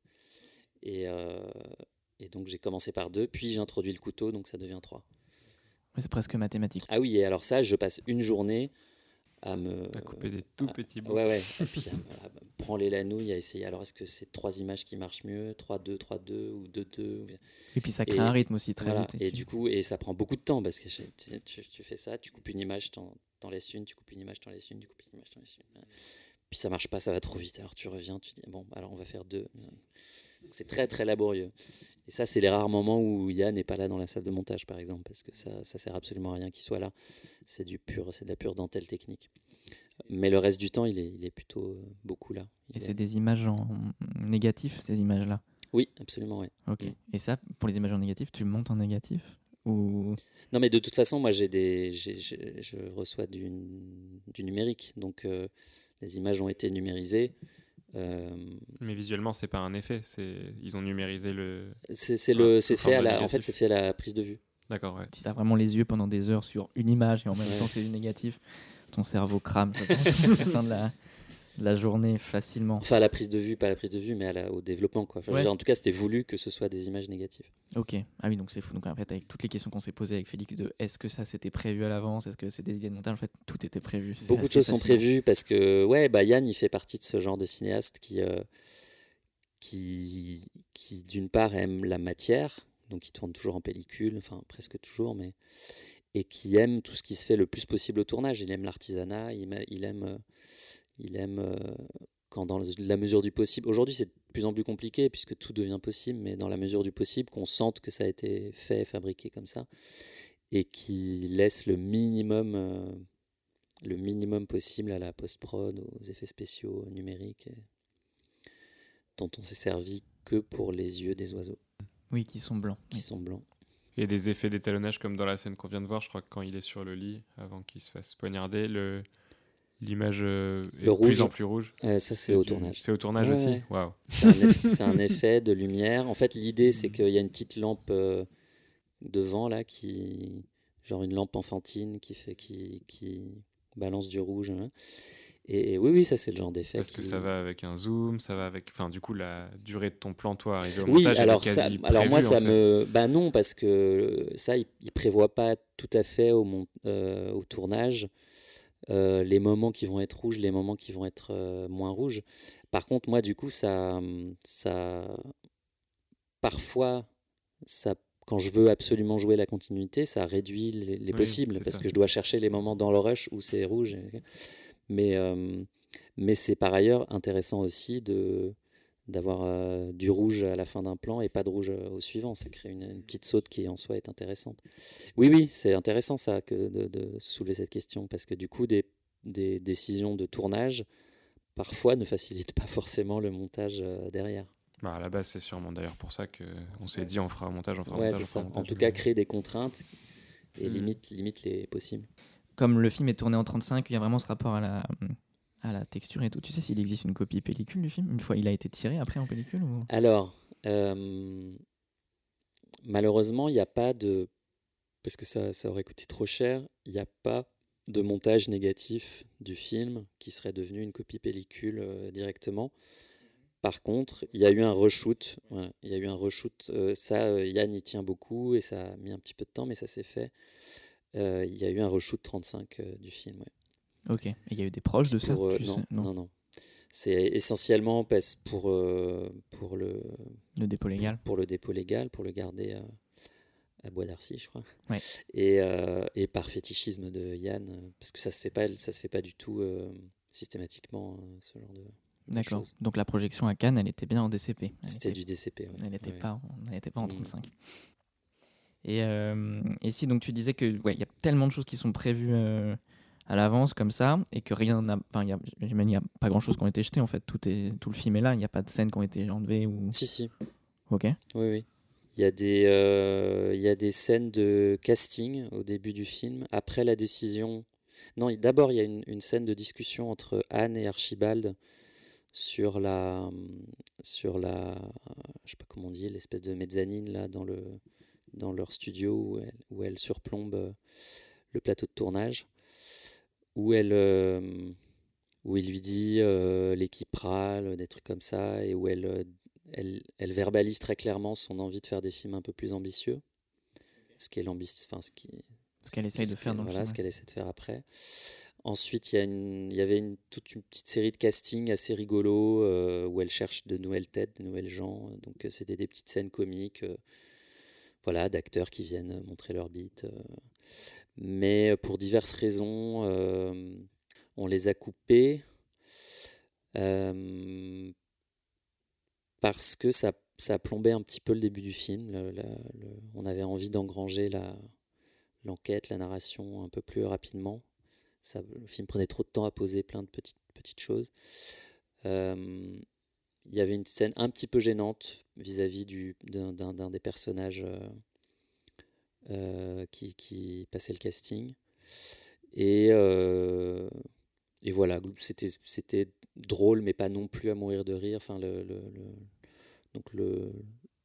Et, euh, et, donc j'ai commencé par deux, puis j'ai introduit le couteau, donc ça devient trois. c'est presque mathématique. Ah oui, et alors ça, je passe une journée à me. À couper des tout petits bouts. Ouais, ouais. Et puis à, prendre les lanouilles, à essayer. Alors est-ce que c'est trois images qui marchent mieux? 3-2, 3-2 ou 2-2 Et puis ça crée un rythme aussi très vite. Et, du coup, et ça prend beaucoup de temps parce que tu, tu fais ça, tu coupes une image, t'en laisses une, tu coupes une image, t'en laisses une, tu coupes une image, t'en laisses une. Puis ça marche pas, ça va trop vite. Alors tu reviens, tu dis bon, alors on va faire deux. C'est très très laborieux. Et ça, c'est les rares moments où Yann n'est pas là dans la salle de montage, par exemple, parce que ça, ça sert absolument à rien qu'il soit là. C'est du pur, c'est de la pure dentelle technique. Mais le reste du temps, il est, il est plutôt euh, beaucoup là. Et c'est des images en négatif, ces images-là? Oui, absolument, oui. Ok. Et ça, pour les images en négatif, tu montes en négatif? Ou... Non, mais de toute façon, moi, j'ai des, je reçois du, du numérique, donc euh, les images ont été numérisées. Euh, mais visuellement, c'est pas un effet. C'est ils ont numérisé le. C'est le, c'est fait à la. En fait, c'est fait à la prise de vue. D'accord. Ouais. Si t'as vraiment les yeux pendant des heures sur une image et en même temps c'est du négatif, ton cerveau crame. Je pense, à la fin de la, la journée facilement. Enfin, à la prise de vue, pas à la prise de vue, mais à au développement. Quoi. en tout cas, c'était voulu que ce soit des images négatives. Ok. Ah oui, donc c'est fou. Donc en fait, avec toutes les questions qu'on s'est posées avec Félix de est-ce que ça c'était prévu à l'avance? Est-ce que c'est des idées de montage? En fait, tout était prévu. Beaucoup de choses sont prévues parce que, ouais, bah, Yann, il fait partie de ce genre de cinéaste qui, euh, qui, qui d'une part, aime la matière. Donc, il tourne toujours en pellicule, enfin, presque toujours, mais. Et qui aime tout ce qui se fait le plus possible au tournage. Il aime l'artisanat, il, il aime. Il aime euh, quand dans la mesure du possible. Aujourd'hui, c'est de plus en plus compliqué puisque tout devient possible, mais dans la mesure du possible, qu'on sente que ça a été fait, fabriqué comme ça, et qui laisse le minimum, euh, le minimum possible à la post-prod, aux effets spéciaux numériques, dont on s'est servi que pour les yeux des oiseaux. Oui, qui sont blancs. Qui sont blancs. Et des effets d'étalonnage comme dans la scène qu'on vient de voir, je crois que quand il est sur le lit, avant qu'il se fasse poignarder, le, L'image euh, est de plus en plus rouge. ça, c'est au tournage. C'est au tournage aussi? Waouh. C'est un, effet de lumière. En fait, l'idée, c'est qu'il y a une petite lampe euh, devant, là, qui. Genre une lampe enfantine qui, fait, qui, qui balance du rouge. Hein. Et, oui, oui, ça, c'est le genre d'effet. Parce que ça va avec un zoom, ça va avec. Enfin, du coup, la durée de ton plan, toi, arrivé au oui, montage, alors, ça, alors moi, ça me. Bah non, parce que ça, il, ne prévoit pas tout à fait au, euh, au tournage. Euh, les moments qui vont être rouges, les moments qui vont être euh, moins rouges. Par contre, moi, du coup, ça, ça, parfois, ça, quand je veux absolument jouer la continuité, ça réduit les, possibles parce que je dois chercher les moments dans le rush où c'est rouge. Mais, euh, mais c'est par ailleurs intéressant aussi de d'avoir euh, du rouge à la fin d'un plan et pas de rouge euh, au suivant. Ça crée une, petite saute qui en soi est intéressante. Oui, oui, c'est intéressant ça que de, soulever cette question parce que du coup, des, des, décisions de tournage parfois ne facilitent pas forcément le montage euh, derrière. Bah à la base, c'est sûrement d'ailleurs pour ça qu'on s'est dit on fera un montage, on fera ouais, montage. Ça. en tout cas, créer des contraintes et limite, limite les possibles. Comme le film est tourné en 35, il y a vraiment ce rapport à la à la texture et tout. Tu sais s'il existe une copie pellicule du film? Une fois il a été tiré après en pellicule ou... Alors, euh, malheureusement, il n'y a pas de. Parce que ça, ça aurait coûté trop cher, il n'y a pas de montage négatif du film qui serait devenu une copie pellicule euh, directement. Par contre, il y a eu un reshoot. il y a eu un reshoot. Euh, ça, Yann y tient beaucoup et ça a mis un petit peu de temps, mais ça s'est fait. il y a eu un reshoot 35 du film. Ok. Et il y a eu des proches de ça euh, non, non, non, C'est essentiellement pour, euh, pour le, le dépôt légal. Pour, le dépôt légal, pour le garder euh, à Bois d'Arcy, je crois. Ouais. Et, et, par fétichisme de Yann, parce que ça se fait pas, ça se fait pas du tout systématiquement ce genre de. D'accord. Donc la projection à Cannes, elle était bien en DCP. C'était du DCP. Elle n'était pas, pas en 35. Mm. Et, et, si donc tu disais que ouais, il y a tellement de choses qui sont prévues à l'avance comme ça et que rien n'a enfin il n'y a pas grand chose qui ont été jeté en fait. Tout est tout le film est là il n'y a pas de scènes qui ont été enlevées ou si si. Ok. Oui oui. Il y a des euh, il y a des scènes de casting au début du film après la décision. Non d'abord il y a une, une, scène de discussion entre Anne et Archibald sur la sur la je sais pas comment on dit l'espèce de mezzanine là dans le dans leur studio où elle, où elle surplombe le plateau de tournage, où elle, où il lui dit l'équipe râle, des trucs comme ça, et où elle, elle, elle, verbalise très clairement son envie de faire des films un peu plus ambitieux, ce qu'elle enfin, ce qui, ce qu'elle essaye de faire dans voilà, ce qu'elle essaie de faire après. Ensuite, il y, a une, il y avait une, toute une petite série de castings assez rigolos euh, où elle cherche de nouvelles têtes, de nouvelles gens. Donc, euh, c'était des petites scènes comiques euh, voilà, d'acteurs qui viennent montrer leur bite. Mais pour diverses raisons, on les a coupés parce que ça, ça un petit peu le début du film. on avait envie d'engranger l'enquête, la narration un peu plus rapidement le film prenait trop de temps à poser plein de petites, petites choses. Euh, il y avait une scène un petit peu gênante vis-à-vis d'un des personnages euh, euh, qui, qui, passait le casting. Et, et voilà, c'était drôle, mais pas non plus à mourir de rire. Enfin, le, le, donc le,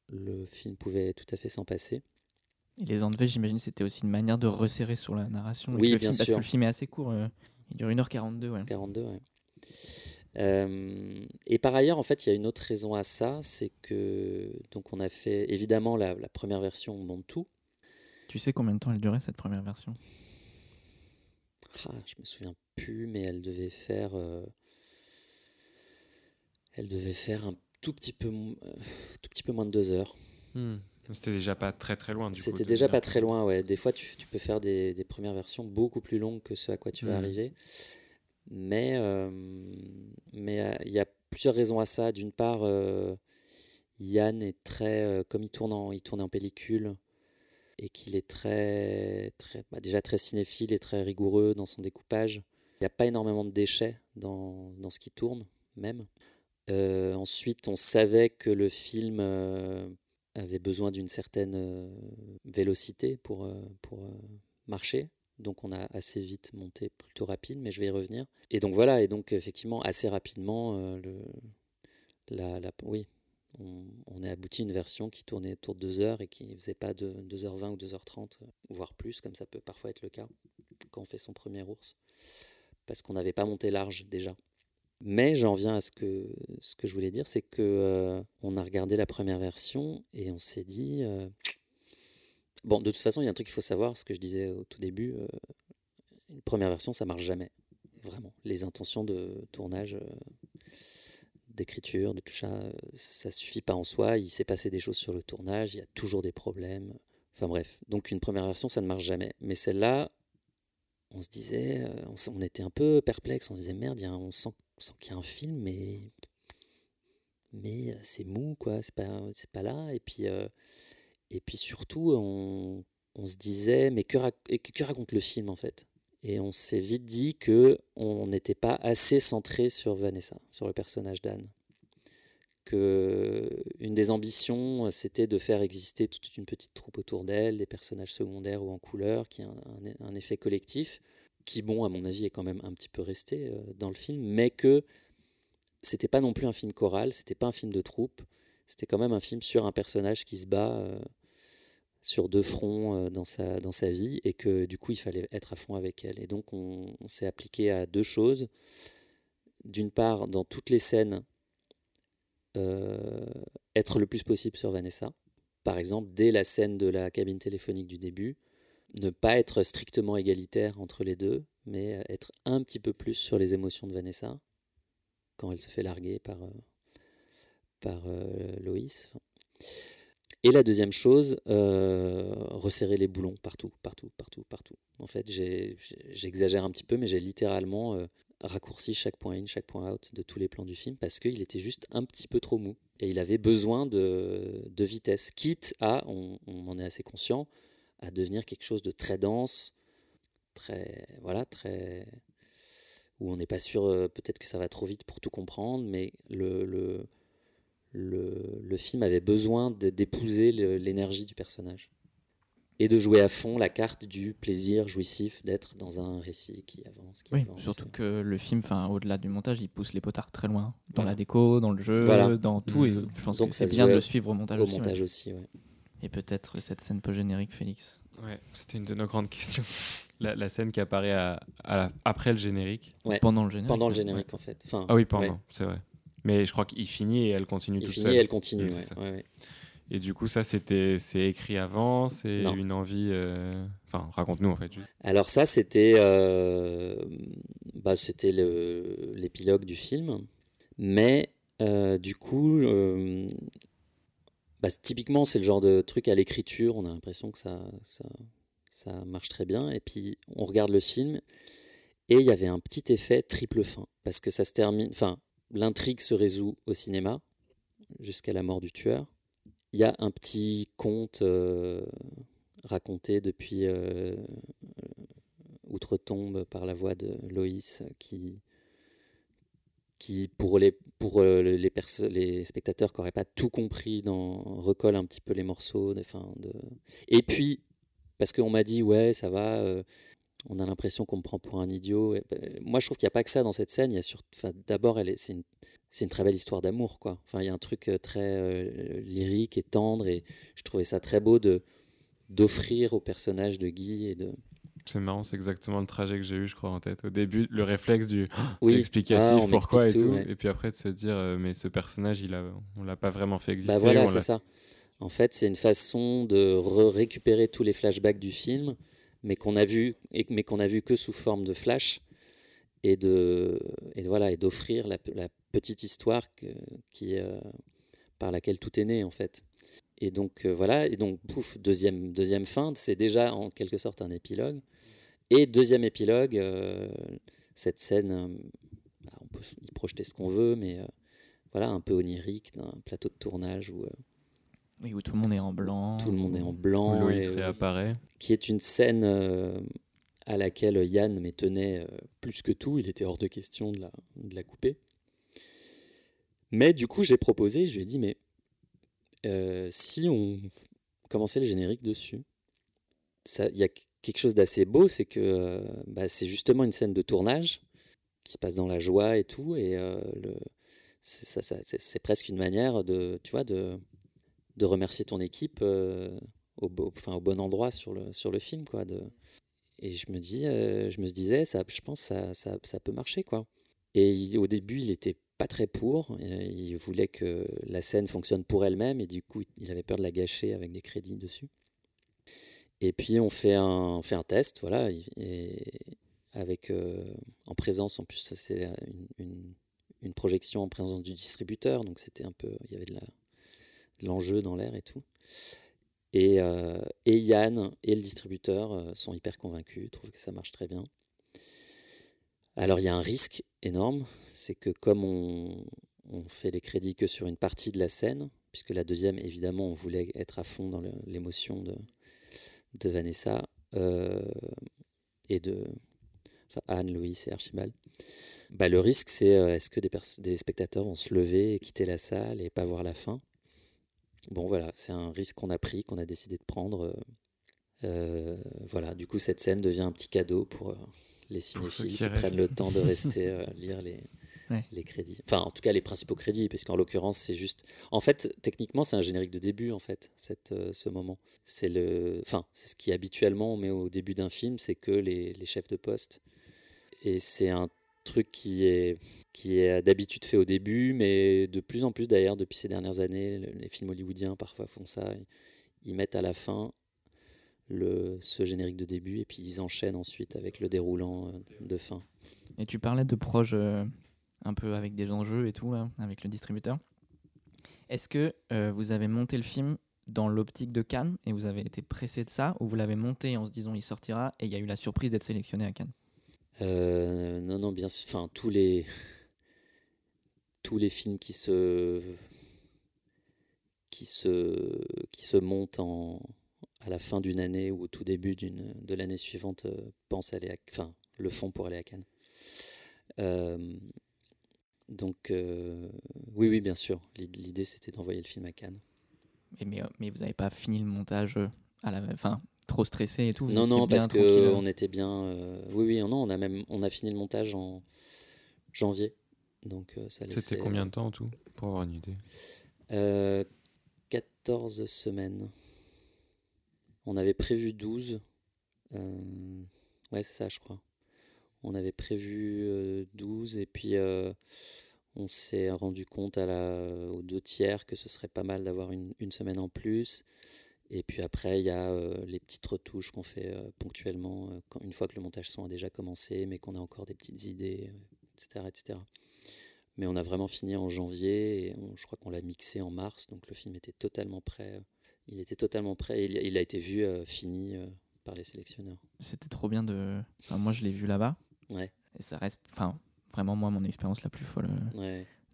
le film pouvait tout à fait s'en passer. Et les enlevés, j'imagine, c'était aussi une manière de resserrer sur la narration. Oui, bien film, sûr. Parce que le film est assez court. Euh, il dure 1h42. Ouais. 42, ouais. Euh, et par ailleurs, en fait, il y a une autre raison à ça, c'est que donc on a fait évidemment la, la, première version, on monte tout. Tu sais combien de temps elle durait cette première version? Ah, Je me souviens plus, mais elle devait faire, euh, elle devait faire un tout petit peu, tout petit peu moins de deux heures. Hmm. C'était déjà pas très très loin. C'était déjà pas très loin, ouais. Des fois, tu, tu peux faire des, des, premières versions beaucoup plus longues que ce à quoi tu vas mmh. arriver. Mais euh, mais euh, il y a plusieurs raisons à ça. D'une part, euh, Yann est très, comme il tourne en, il tourne en pellicule et qu'il est très, très bah déjà très cinéphile et très rigoureux dans son découpage. Il n'y a pas énormément de déchets dans, dans ce qui tourne, même. ensuite, on savait que le film avait besoin d'une certaine euh, vélocité pour, euh, pour euh, marcher. Donc on a assez vite monté plutôt rapide, mais je vais y revenir. Et donc voilà, et donc effectivement assez rapidement, le, la, la, oui, on, on, est abouti à une version qui tournait autour de 2 heures et qui ne faisait pas de 2h20 ou 2h30, voire plus, comme ça peut parfois être le cas quand on fait son premier ours, parce qu'on n'avait pas monté large déjà. Mais j'en viens à ce que, ce que je voulais dire, c'est que euh, on a regardé la première version et on s'est dit... Euh, bon, de toute façon, il y a un truc qu'il faut savoir, ce que je disais au tout début, euh, une première version, ça marche jamais. Vraiment. Les intentions de tournage, d'écriture, de tout ça, ça suffit pas en soi. Il s'est passé des choses sur le tournage, il y a toujours des problèmes. Enfin bref, donc une première version, ça ne marche jamais. Mais celle-là, on se disait, on, était un peu perplexe, on se disait merde, on sent qu'il y a un film, mais, euh, c'est mou, quoi, c'est pas, pas là. Et puis, euh, et puis surtout, on, se disait, mais que, raconte le film en fait? Et on s'est vite dit que on n'était pas assez centré sur Vanessa, sur le personnage d'Anne. Que une des ambitions, c'était de faire exister toute une petite troupe autour d'elle, des personnages secondaires ou en couleur, qui a un, un effet collectif qui, bon, à mon avis, est quand même un petit peu resté euh, dans le film, mais que c'était pas non plus un film choral, c'était pas un film de troupe, c'était quand même un film sur un personnage qui se bat euh, sur deux fronts euh, dans, sa, dans sa vie, et que du coup, il fallait être à fond avec elle. Et donc, on, s'est appliqué à deux choses. D'une part, dans toutes les scènes, être le plus possible sur Vanessa. Par exemple, dès la scène de la cabine téléphonique du début, ne pas être strictement égalitaire entre les deux, mais être un petit peu plus sur les émotions de Vanessa quand elle se fait larguer par, euh, par euh, Loïs. Et la deuxième chose, euh, resserrer les boulons partout, partout, partout, partout. En fait, j'exagère un petit peu, mais j'ai littéralement raccourci chaque point in, chaque point out de tous les plans du film parce qu'il était juste un petit peu trop mou. Et il avait besoin de, vitesse, quitte à, on, en est assez conscient, à devenir quelque chose de très dense, très voilà, très où on n'est pas sûr, euh, peut-être que ça va trop vite pour tout comprendre, mais le, le, le film avait besoin d'épouser l'énergie du personnage et de jouer à fond la carte du plaisir jouissif d'être dans un récit qui avance. Qui oui, avance. surtout que le film, au-delà du montage, il pousse les potards très loin, dans la déco, dans le jeu, dans tout, et mmh. je pense Donc que c'est bien de le suivre au montage au aussi. Montage aussi ouais. Et peut-être cette scène post-générique, Félix Ouais, c'était une de nos grandes questions. la, la scène qui apparaît à, à la- après le générique. Ouais. Pendant le générique. Pendant le ouais. générique, en fait. Enfin, Ah oui, pendant, ouais. c'est vrai. Mais je crois qu'il finit et elle continue Il toute finit et elle continue. C'est ouais, ça. ouais, ouais. Et du coup, ça, c'était, c'est écrit avant, c'est une envie. euh, Enfin, raconte-nous en fait. Juste. Alors ça, c'était euh, bah, c'était le- l'épilogue du film. Mais euh, du coup, euh, bah, typiquement, c'est le genre de truc à l'écriture, on a l'impression que ça, ça, ça marche très bien. Et puis, on regarde le film, et il y avait un petit effet triple fin. Parce que ça se termine... Enfin, l'intrigue se résout au cinéma, jusqu'à la mort du tueur. Il y a un petit conte euh, raconté depuis euh, outre-tombe par la voix de Loïs qui, qui pour les, pour euh, les, spectateurs qui n'auraient pas tout compris, dans, recolle un petit peu les morceaux. de- enfin, de... Et puis, parce qu'on m'a dit, ouais, ça va, on a l'impression qu'on me prend pour un idiot. Et, ben, moi, je trouve qu'il n'y a pas que ça dans cette scène. Il y a sur... enfin, D'abord, elle est- c'est une, c'est une très belle histoire d'amour. quoi. Enfin, il y a un truc euh, très euh, lyrique et tendre, et je trouvais ça très beau de d'offrir au personnage de Guy et de C'est marrant, c'est exactement le trajet que j'ai eu, je crois, en tête. Au début, le réflexe du Oui. c'est explicatif Ah, pourquoi et tout, tout, ouais. et puis après de se dire euh, mais ce personnage, il a, on l'a pas vraiment fait exister. Bah voilà, c'est ça. En fait, c'est une façon de re- récupérer tous les flashbacks du film, mais qu'on a vu, mais qu'on a vu que sous forme de flash, et de, et voilà, et d'offrir la, petite histoire qui, euh, par laquelle tout est né en fait. Et donc euh, voilà, et donc pouf, deuxième, deuxième fin, c'est déjà en quelque sorte un épilogue. Et deuxième épilogue, euh, cette scène, bah, on peut y projeter ce qu'on veut, mais voilà, un peu onirique d'un plateau de tournage où Oui, où tout le monde est en blanc. tout le monde est en blanc, Loïs euh, réapparaît. qui est une scène euh, à laquelle Yann me tenait euh, plus que tout. Il était hors de question de la, de la couper. Mais du coup, j'ai proposé, je lui ai dit, mais euh, si on commençait le générique dessus, il y a qu- quelque chose d'assez beau, c'est que bah, c'est justement une scène de tournage qui se passe dans la joie et tout, et le, c'est presque une manière de, tu vois, de, de remercier ton équipe euh, au, bon endroit sur le, film, et je me dis, euh, je me disais, ça, je pense, que ça, peut marcher. Et au début, il était pas très pour. Il voulait que la scène fonctionne pour elle-même, et du coup, il avait peur de la gâcher avec des crédits dessus. Et puis on fait un, test, euh, en présence, en plus c'est une, projection en présence du distributeur, donc c'était un peu, il y avait de la, l'enjeu dans l'air et tout. Et, euh, et Yann et le distributeur euh, sont hyper convaincus, trouvent que ça marche très bien. Alors il y a un risque énorme, c'est que comme on, fait les crédits que sur une partie de la scène, puisque la deuxième, évidemment, on voulait être à fond dans l'émotion de, Vanessa euh, et de Anne, Louis et Archibald. Bah, le risque, c'est est-ce que des spectateurs vont se lever et quitter la salle et pas voir la fin? Bon, voilà, c'est un risque qu'on a pris, qu'on a décidé de prendre. euh, euh, voilà, du coup, cette scène devient un petit cadeau pour euh, les cinéphiles qui prennent le temps de rester euh, lire les, Ouais. les crédits. Enfin, en tout cas, les principaux crédits, parce qu'en l'occurrence, c'est juste. En fait, techniquement, c'est un générique de début, en fait, cette, ce moment. C'est le. Enfin, c'est ce qui habituellement on met au début d'un film, c'est que les, les chefs de poste. Et c'est un truc qui est, qui est d'habitude fait au début, mais de plus en plus d'ailleurs, depuis ces dernières années, le- les films hollywoodiens parfois font ça. Ils, mettent à la fin le, ce générique de début et puis ils enchaînent ensuite avec le déroulant euh, de fin. Et tu parlais de proches euh, un peu avec des enjeux et tout, avec le distributeur. Est-ce que euh, vous avez monté le film dans l'optique de Cannes et vous avez été pressé de ça ou vous l'avez monté en se disant il sortira et il y a eu la surprise d'être sélectionné à Cannes? Euh, non, non, bien sûr. Enfin, tous les tous les films qui se qui se qui se montent en à la fin d'une année ou au tout début d'une de l'année suivante euh, pensent aller à, enfin le font pour aller à Cannes. Euh, donc oui, oui, bien sûr. L'id- L'idée c'était d'envoyer le film à Cannes. mais, mais, mais vous n'avez pas fini le montage à la enfin trop stressé et tout vous Non, non, parce tranquille, euh. on était bien. euh, oui, oui, non, on a même on a fini le montage en janvier. Donc euh, ça laissait. C'était combien de temps en tout Pour avoir une idée? Euh, 14 semaines. On avait prévu 12. Euh, Ouais, c'est ça, je crois. On avait prévu 12 et puis on s'est rendu compte à la, aux deux tiers que ce serait pas mal d'avoir une, une, semaine en plus. Et puis après, il y a les petites retouches qu'on fait ponctuellement quand, une fois que le montage son a déjà commencé, mais qu'on a encore des petites idées, etc., etc. Mais on a vraiment fini en janvier et je crois qu'on l'a mixé en mars, donc le film était totalement prêt. Il était totalement prêt il, a été vu fini par les sélectionneurs. C'était trop bien de. moi, je l'ai vu là-bas. Ouais. Et ça reste. Enfin, vraiment, moi, mon expérience la plus folle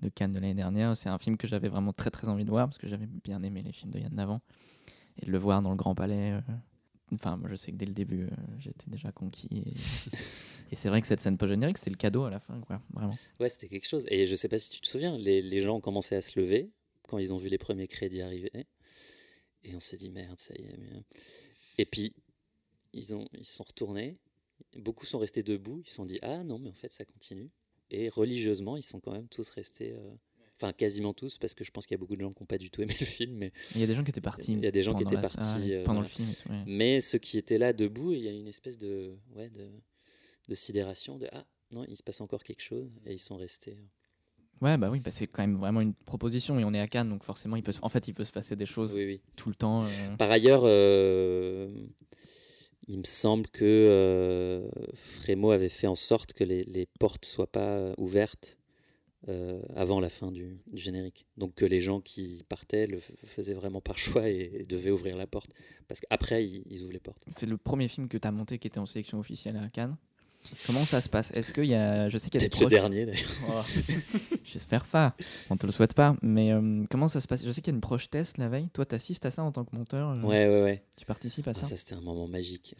de Cannes de l'année dernière. C'est un film que j'avais vraiment très, très envie de voir parce que j'avais bien aimé les films de Yann Navant. Et de le voir dans le Grand Palais. Euh, enfin, moi, je sais que dès le début, euh, j'étais déjà conquis. Et, c'est vrai que cette scène post-générique, c'était le cadeau à la fin, quoi. Vraiment. Ouais, c'était quelque chose. Et je sais pas si tu te souviens, les, les gens ont commencé à se lever quand ils ont vu les premiers crédits arriver. Et on s'est dit, merde, ça y est. Et puis, ils, ont, ils sont retournés. Beaucoup sont restés debout. Ils se sont dit, ah non, mais en fait, ça continue. Et religieusement, ils sont quand même tous restés. Euh, enfin, quasiment tous, parce que je pense qu'il y a beaucoup de gens qui n'ont pas du tout aimé le film. Mais il y a des gens qui étaient partis. Il y a des gens qui étaient partis euh, pendant le film. Mais ceux qui étaient là debout, il y a une espèce de, ouais, de, de sidération, de ah non, il se passe encore quelque chose, et ils sont restés. Euh. Ouais, bah oui, bah c'est quand même vraiment une proposition et on est à Cannes, donc forcément, il peut, en fait, il peut se passer des choses tout le temps. Par ailleurs, il me semble que euh, Frémo avait fait en sorte que les, les portes soient pas euh, ouvertes euh, avant la fin du, générique. Donc que les gens qui partaient le faisaient vraiment par choix et, devaient ouvrir la porte. Parce qu'après, ils, ils, ouvrent les portes. C'est le premier film que tu as monté qui était en sélection officielle à Cannes Comment ça se passe? Est-ce qu'il y a, je sais qu'il y a peut-être le dernier d'ailleurs. Oh. J'espère pas. On te le souhaite pas. Mais euh, comment ça se passe? Je sais qu'il y a une proche test la veille. Toi, tu assistes à ça en tant que monteur euh, Ouais, ouais, ouais. Tu participes à ah, ça? Ça, c'était un moment magique.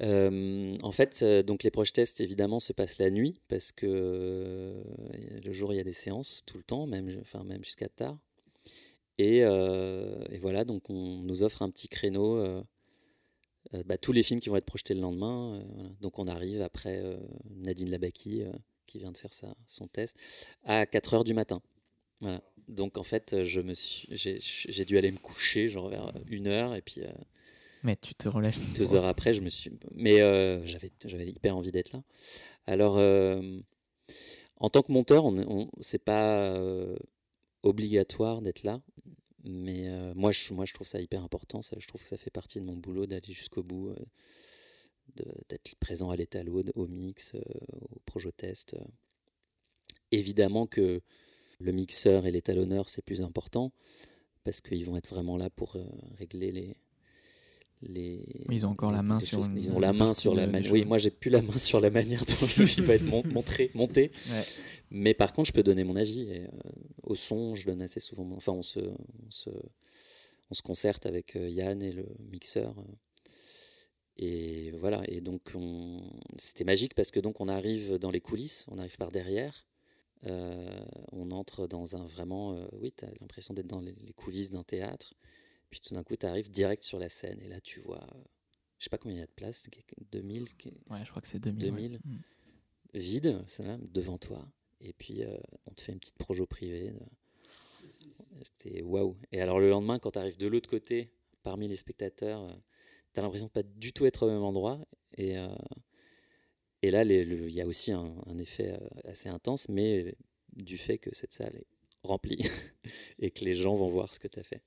Euh, en fait, donc les proches tests évidemment se passent la nuit parce que le jour il y a des séances tout le temps, même, enfin même jusqu'à tard. Et, voilà, donc on nous offre un petit créneau euh, bah, tous les films qui vont être projetés le lendemain. Euh, Donc on arrive après euh, Nadine Labaki, qui vient de faire son test, à 4 heures du matin. Donc en fait, j'ai, dû aller me coucher genre vers une heure et puis. Mais tu te relèves. Deux heures après, je me suis. Mais j'avais, j'avais hyper envie d'être là. Alors, en tant que monteur, on, on c'est pas obligatoire d'être là. Mais euh, moi, je, moi, je trouve ça hyper important. Je trouve que ça fait partie de mon boulot d'aller jusqu'au bout, euh, d'être présent à l'étalon, au mix, euh, au projet test. Évidemment que le mixeur et l'étalonneur, c'est plus important parce qu'ils vont être vraiment là pour régler les, ils ont encore la main sur. Ils ont la main sur la manière. Oui, moi j'ai plus la main sur la manière dont le film va être montré, monté. Mais par contre, je peux donner mon avis. Et, euh, au son, je donne assez souvent. Enfin, on se, on se, on se concerte avec euh, Yann et le mixeur. Et voilà. Et donc, c'était magique parce que donc on arrive dans les coulisses, on arrive par derrière. Euh, on entre dans un vraiment. oui, tu as l'impression d'être dans les coulisses d'un théâtre. Puis tout d'un coup, tu arrives direct sur la scène et là, tu vois, je sais pas combien il y a de place, 2000 Ouais, je crois que c'est 2000. 2000 mm. Vide, là, devant toi. Et puis, euh, on te fait une petite projo privée. C'était waouh. Et alors, le lendemain, quand tu arrives de l'autre côté, parmi les spectateurs, euh, tu as l'impression de pas du tout être au même endroit. Et, euh, et là, il y a aussi un, un, effet assez intense, mais du fait que cette salle est remplie et que les gens vont voir ce que tu as fait.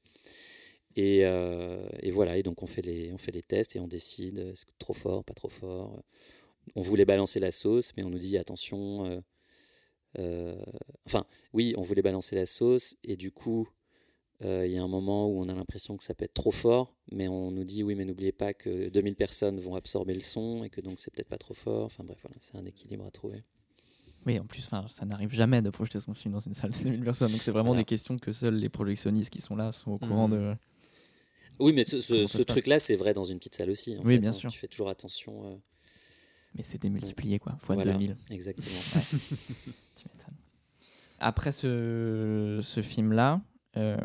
Euh, et, voilà, et donc on fait, les, on fait les tests et on décide, est-ce que trop fort, pas trop fort. On voulait balancer la sauce, mais on nous dit attention. Euh, euh, enfin, oui, on voulait balancer la sauce, et du coup, il y a un moment où on a l'impression que ça peut être trop fort, mais on nous dit oui, mais n'oubliez pas que 2000 personnes vont absorber le son, et que donc c'est peut-être pas trop fort. Enfin bref, voilà, c'est un équilibre à trouver. Oui, en plus, ça n'arrive jamais de projeter son film dans une salle de 2000 personnes. Donc c'est vraiment des questions que seuls les projectionnistes qui sont là sont au courant mmh. de, oui, mais ce, truc-là, c'est vrai dans une petite salle aussi. oui, bien hein. sûr. Tu fais toujours attention. Euh. Mais c'est démultiplié, quoi, fois 2000. Exactement. Après ce, ce film-là, euh,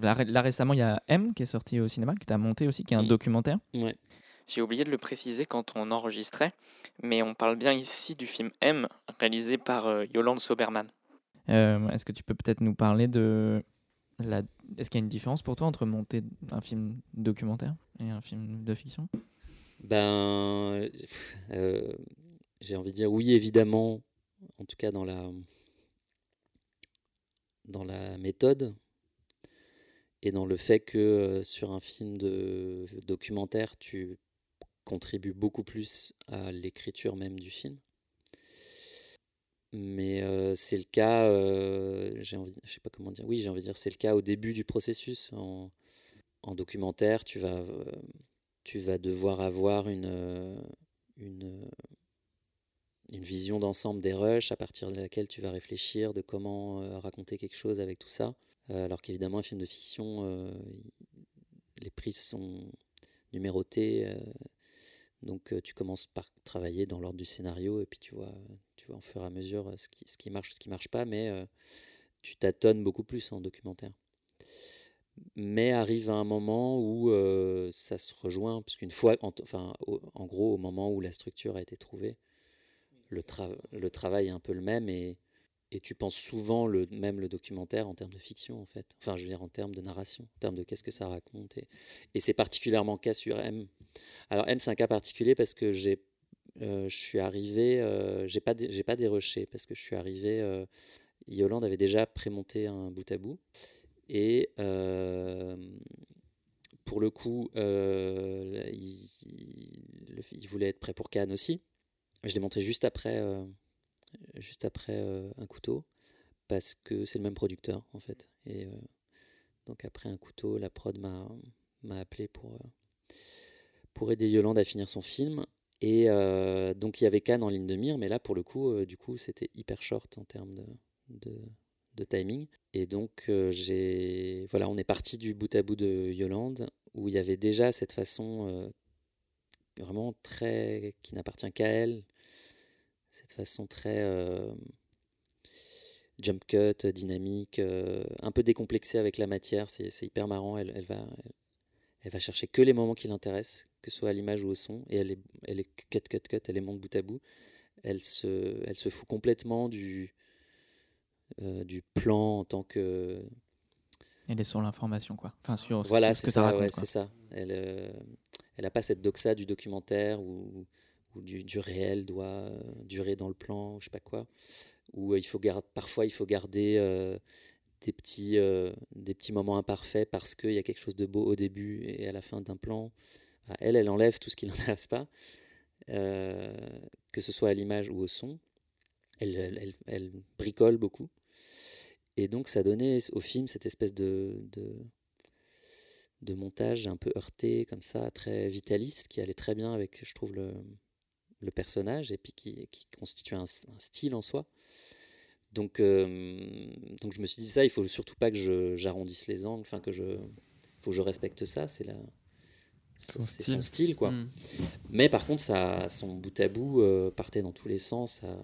là, récemment, il y a M qui est sorti au cinéma, que tu as monté aussi, qui est un documentaire. Ouais. J'ai oublié de le préciser quand on enregistrait, mais on parle bien ici du film M, réalisé par euh, Yolande Soberman. Est-ce que tu peux peut-être nous parler de est-ce qu'il y a une différence pour toi entre monter un film documentaire et un film de fiction? Ben, euh, j'ai envie de dire oui, évidemment, en tout cas dans la, dans la méthode et dans le fait que euh, sur un film de documentaire, tu contribues beaucoup plus à l'écriture même du film. Mais euh, c'est le cas, j'ai envie, je sais pas comment dire, oui, j'ai envie de dire, c'est le cas au début du processus. En, en documentaire, tu vas tu vas devoir avoir une, euh, une, euh, une vision d'ensemble des rushs à partir de laquelle tu vas réfléchir de comment euh, raconter quelque chose avec tout ça. alors qu'évidemment, un film de fiction, les prises sont numérotées. donc tu commences par travailler dans l'ordre du scénario et puis tu vois, tu vois en fur et à mesure ce qui, ce qui marche, ce qui marche pas, mais tu tâtonnes beaucoup plus en documentaire. Mais arrive un moment où euh, ça se rejoint, parce qu'une fois, en, enfin, en gros, au moment où la structure a été trouvée, le, le travail est un peu le même et, et tu penses souvent le, même le documentaire en termes de fiction, en fait. Enfin, je veux dire, en termes de narration, en termes de qu'est-ce que ça raconte. Et, et c'est particulièrement cas sur M. Alors, M, c'est un cas particulier parce que j'ai, euh, je suis arrivé, j'ai pas, j'ai pas déroché, parce que je suis arrivé, Yolande avait déjà prémonté un bout à bout. Et pour le coup, il, voulait être prêt pour Cannes aussi. Je l'ai montré juste après, juste après un couteau, parce que c'est le même producteur en fait. Et donc après un couteau, la prod m'a appelé pour, pour aider Yolande à finir son film. Et donc il y avait Cannes en ligne de mire, mais là pour le coup, du coup, c'était hyper short en termes de, de timing. Et donc, euh, j'ai voilà, on est parti du bout à bout de Yolande, où il y avait déjà cette façon euh, vraiment très. qui n'appartient qu'à elle, cette façon très. Euh, jump cut, dynamique, un peu décomplexée avec la matière, c'est hyper marrant. Elle, elle, va, va chercher que les moments qui l'intéressent, que ce soit à l'image ou au son, et elle est, elle est cut, cut, cut, elle les monte bout à bout. Elle se, elle se fout complètement du, euh, du plan en tant que. Elle est sur l'information, quoi. Enfin, sur voilà, c'est ça, ouais, c'est ça. Elle euh, elle n'a pas cette doxa du documentaire ou, du, du, réel doit euh, durer dans le plan, je sais pas quoi. Où il faut garder, parfois il faut garder des, petits, des petits moments imparfaits parce qu'il y a quelque chose de beau au début et à la fin d'un plan. Elle, elle enlève tout ce qui l'intéresse pas, que ce soit à l'image ou au son. Elle, elle, bricole beaucoup. Et donc ça donnait au film cette espèce de, de, montage un peu heurté, comme ça, très vitaliste, qui allait très bien avec, je trouve, le, le personnage, et puis qui, qui constitue un, style en soi. Donc, euh, donc je me suis dit ça, il faut surtout pas que j'arrondisse les angles, enfin que je, faut que je respecte ça, c'est la, c'est son style quoi. Hmm. Mais par contre, ça, son bout à bout euh, partait dans tous les sens. Ça,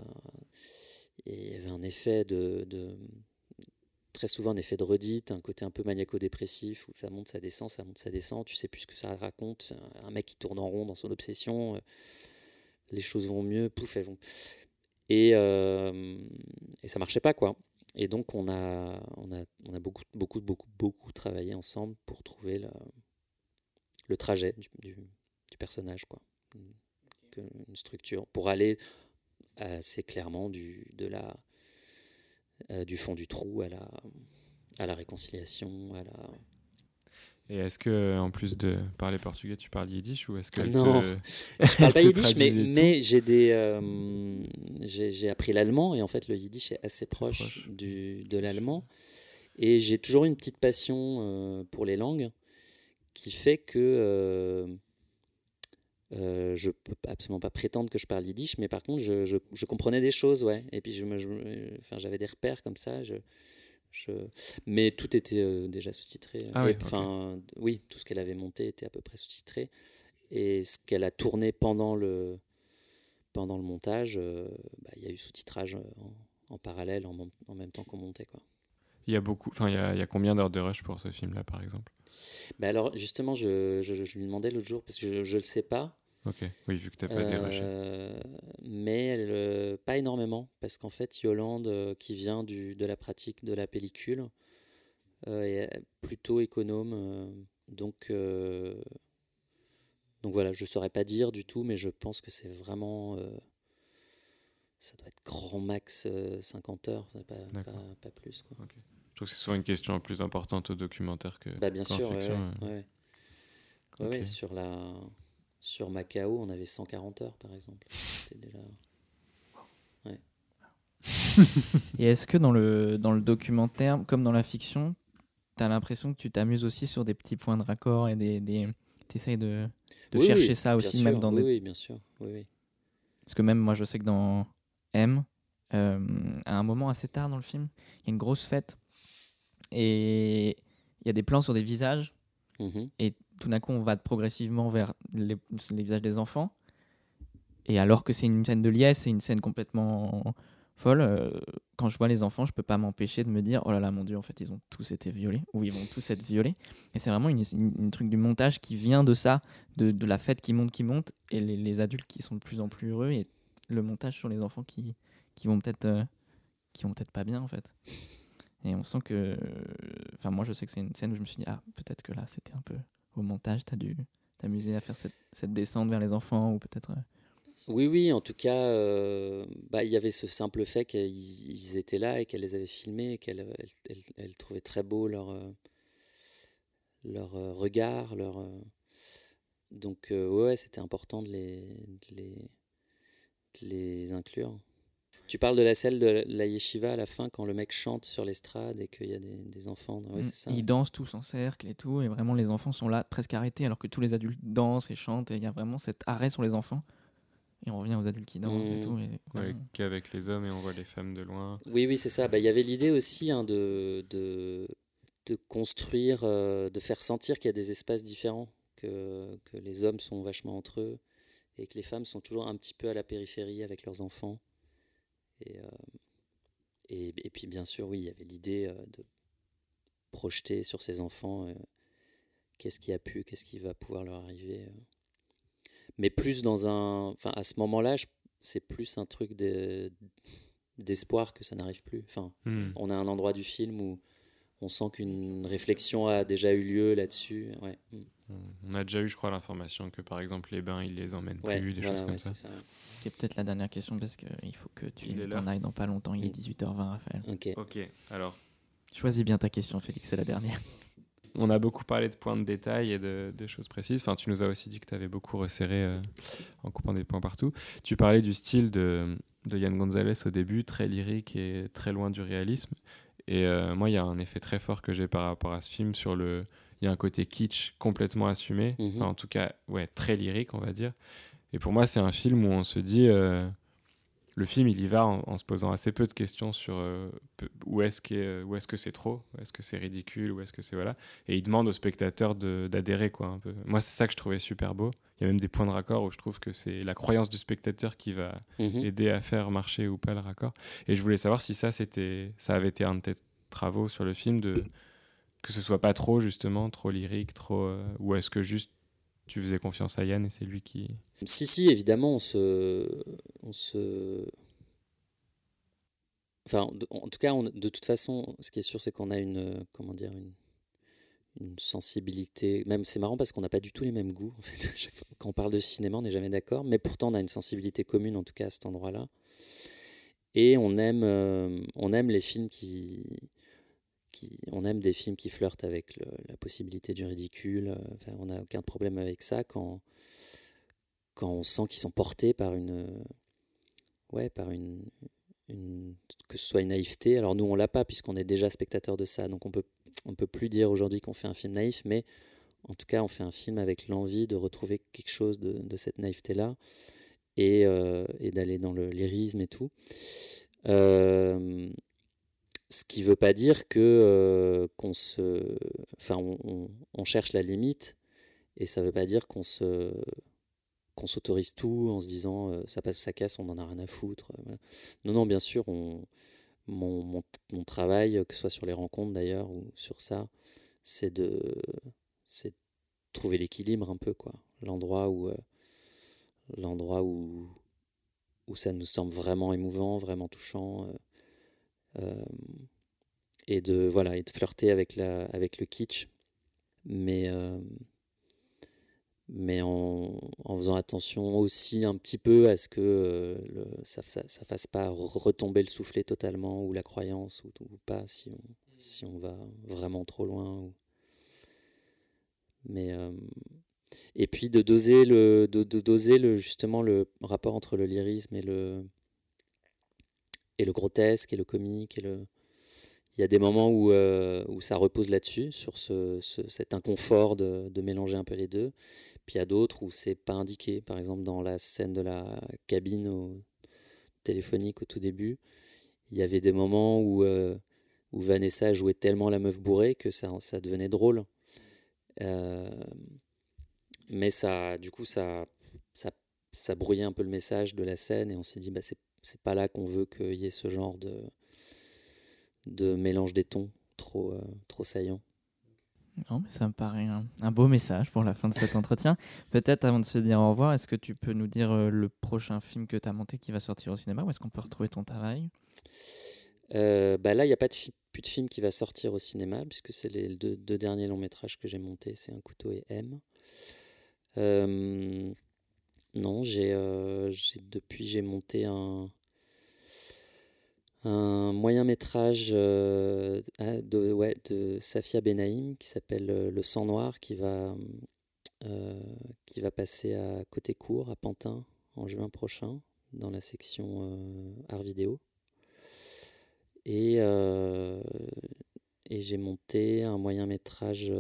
et il y avait un effet de, très souvent un effet de redite, un côté un peu maniaco-dépressif où ça monte, ça descend, ça monte, ça descend, tu sais plus ce que ça raconte. Un mec qui tourne en rond dans son obsession, euh, les choses vont mieux, pouf, elles vont. Et, euh, et ça marchait pas quoi. Et donc on a, on a, on a beaucoup, beaucoup, beaucoup, beaucoup travaillé ensemble pour trouver le, le trajet du, du, personnage, quoi. Une, structure pour aller assez clairement du, de la euh, du fond du trou à la, à la réconciliation. À la... Et est-ce que, en plus de parler portugais, tu parles yiddish ou est-ce que non, je parle pas yiddish, mais, mais j'ai des, euh, j'ai appris l'allemand et en fait le yiddish est assez proche, Du, de l'allemand et j'ai toujours une petite passion euh, pour les langues qui fait que euh, je peux absolument pas prétendre que je parle yiddish, mais par contre, je, je, comprenais des choses, ouais. Et puis, je me, enfin, j'avais des repères comme ça. Je, je... Mais tout était euh, déjà sous-titré. Ah enfin, oui, tout ce qu'elle avait monté était à peu près sous-titré. Et ce qu'elle a tourné pendant le, pendant le montage, euh, bah, il y a eu sous-titrage en, en, parallèle, en, en, même temps qu'on montait, quoi. Il y a beaucoup, enfin, il y a, il y a combien d'heures de rush pour ce film-là, par exemple? Bah alors, justement, je, je, je, lui demandais l'autre jour, parce que je ne le sais pas. Ok, oui, vu que tu n'as pas euh, Mais elle, euh, pas énormément, parce qu'en fait, Yolande, euh, qui vient du, de la pratique de la pellicule, est plutôt économe. donc, donc voilà, je ne saurais pas dire du tout, mais je pense que c'est vraiment. ça doit être grand max 50 heures, pas, pas, pas, plus. Quoi. Je trouve que c'est souvent une question plus importante au documentaire que. Bah, bien sûr, ouais, ouais. sur, la... sur Macao, on avait 140 heures par exemple. C'était déjà. Et est-ce que dans le, dans le documentaire, comme dans la fiction, tu as l'impression que tu t'amuses aussi sur des petits points de raccord et des. des... Tu essayes de, chercher ça aussi, même dans oui, des. Oui, bien sûr. Oui, Parce que même moi, je sais que dans M, euh, à un moment assez tard dans le film, il y a une grosse fête et il y a des plans sur des visages. Mhm. Et tout d'un coup, on va progressivement vers les, visages des enfants. Et alors que c'est une scène de liesse, c'est une scène complètement folle. Euh, quand je vois les enfants, je peux pas m'empêcher de me dire oh là là, mon Dieu, en fait, ils ont tous été violés ou ils vont tous être violés. Et c'est vraiment une, truc du montage qui vient de ça, de, de, la fête qui monte, qui monte, et les, adultes qui sont de plus en plus heureux, et le montage sur les enfants qui, qui vont peut-être euh, qui vont peut-être pas bien en fait. Et on sent que, enfin moi je sais que c'est une scène où je me suis dit ah peut-être que là c'était un peu au montage, t'as dû t'amuser à faire cette, descente vers les enfants ou peut-être. Euh, oui, oui, en tout cas, euh, bah, il y avait ce simple fait qu'ils étaient là et qu'elle les avait filmés et qu'elle elle, trouvait très beau leur, euh, leur regard. Leur, donc, ouais, c'était important de les, les, les, inclure. Tu parles de la scène de la yeshiva à la fin quand le mec chante sur l'estrade et qu'il y a des, des enfants. Ouais, ça. Ils dansent tous en cercle et tout, et vraiment les enfants sont là presque arrêtés alors que tous les adultes dansent et chantent, et il y a vraiment cet arrêt sur les enfants. Et on revient aux adultes qui dansent et mmh. tout. Et, qu'avec les hommes et on voit les femmes de loin. Oui, oui, c'est ça. Bah, il y avait l'idée aussi hein, de, de, de, construire, euh, de faire sentir qu'il y a des espaces différents, que, que, les hommes sont vachement entre eux et que les femmes sont toujours un petit peu à la périphérie avec leurs enfants. Et, euh, et, et, puis, bien sûr, oui, il y avait l'idée euh, de projeter sur ces enfants qu'est-ce qui a pu, qu'est-ce qui va pouvoir leur arriver mais plus dans un. Enfin, à ce moment-là, c'est plus un truc d'espoir que ça n'arrive plus. Enfin, hmm. on a un endroit du film où on sent qu'une réflexion a déjà eu lieu là-dessus. Ouais. Hmm. On a déjà eu, je crois, l'information que par exemple les bains, ils les emmènent plus, des choses comme ça. C'est peut-être la dernière question parce qu'il faut que tu t'en ailles dans pas longtemps. Il est 18h20, Raphaël. Ok. Ok, alors. Choisis bien ta question, Félix, c'est la dernière. On a beaucoup parlé de points de détail et de, choses précises. Enfin, tu nous as aussi dit que tu avais beaucoup resserré euh, en coupant des points partout. Tu parlais du style de, de Yann Gonzalez au début, très lyrique et très loin du réalisme. Et euh, moi, il y a un effet très fort que j'ai par rapport à ce film sur le. Il y a un côté kitsch complètement assumé, mhm. en tout cas, ouais, très lyrique, on va dire. Et pour moi, c'est un film où on se dit. Euh, le film, il y va en, se posant assez peu de questions sur euh, où est-ce que où est-ce que c'est trop, où est-ce que c'est ridicule, où est-ce que c'est voilà. Et il demande aux spectateurs d'adhérer quoi un peu. Moi, c'est ça que je trouvais super beau. Il y a même des points de raccord où je trouve que c'est la croyance du spectateur qui va mhm. aider à faire marcher ou pas le raccord. Et je voulais savoir si ça c'était ça avait été un de tes travaux sur le film de que ce soit pas trop justement trop lyrique, trop euh, ou est-ce que juste tu faisais confiance à Yann et c'est lui qui. Si, si, évidemment, on se. On se... Enfin, en tout cas, de toute façon, ce qui est sûr, c'est qu'on a une. Comment dire une, une sensibilité. Même, c'est marrant parce qu'on n'a pas du tout les mêmes goûts. En fait. Quand on parle de cinéma, on n'est jamais d'accord. Mais pourtant, on a une sensibilité commune, en tout cas, à cet endroit-là. Et on aime, euh, on aime les films qui on aime des films qui flirtent avec la possibilité du ridicule. Enfin, on n'a aucun problème avec ça quand, quand on sent qu'ils sont portés par une, ouais, par une, que ce soit une naïveté. Alors nous, on l'a pas puisqu'on est déjà spectateur de ça, donc on peut, on peut plus dire aujourd'hui qu'on fait un film naïf, mais en tout cas, on fait un film avec l'envie de retrouver quelque chose de, cette naïveté-là et, euh, et d'aller dans le lyrisme et tout. Euh, ce qui ne veut pas dire que euh, qu'on se, enfin, on, cherche la limite, et ça ne veut pas dire qu'on se, qu'on s'autorise tout en se disant euh, ça passe ou ça casse, on n'en a rien à foutre. Euh, non, non, bien sûr, on, mon, travail, que ce soit sur les rencontres d'ailleurs ou sur ça, c'est de, c'est trouver l'équilibre un peu, quoi. L'endroit où, l'endroit où, où ça nous semble vraiment émouvant, vraiment touchant et de voilà et de flirter avec la avec le kitsch mais euh, mais en, faisant attention aussi un petit peu à ce que euh, ça, ne fasse pas retomber le soufflet totalement ou la croyance ou, pas si on, si on va vraiment trop loin. Mais euh, et puis de doser le de, doser le justement le rapport entre le lyrisme et le et le grotesque et le comique et le il y a des moments où, euh, où ça repose là-dessus, sur ce, cet inconfort de, de, mélanger un peu les deux. Puis il y a d'autres où c'est pas indiqué. Par exemple, dans la scène de la cabine au, téléphonique au tout début, il y avait des moments où, euh, où Vanessa jouait tellement la meuf bourrée que ça, ça devenait drôle. Euh, mais ça, du coup, ça, ça, ça, brouillait un peu le message de la scène et on s'est dit, bah, c'est pas là qu'on veut qu'il y ait ce genre de de mélange des tons trop, euh, trop saillant. Non, mais ça me paraît un, beau message pour la fin de cet entretien. Peut-être avant de se dire au revoir, est-ce que tu peux nous dire euh, le prochain film que tu as monté qui va sortir au cinéma Où est-ce qu'on peut retrouver ton travail? Euh, bah Là, il n'y a pas de plus de film qui va sortir au cinéma, puisque c'est les deux, derniers longs métrages que j'ai montés, c'est Un couteau et M. non, j'ai depuis j'ai monté un, un moyen métrage euh, de, Safia Benaïm qui s'appelle euh, Le sang noir qui va, euh, qui va passer à Côté Court à Pantin en juin prochain dans la section art vidéo. Et, et j'ai monté un moyen métrage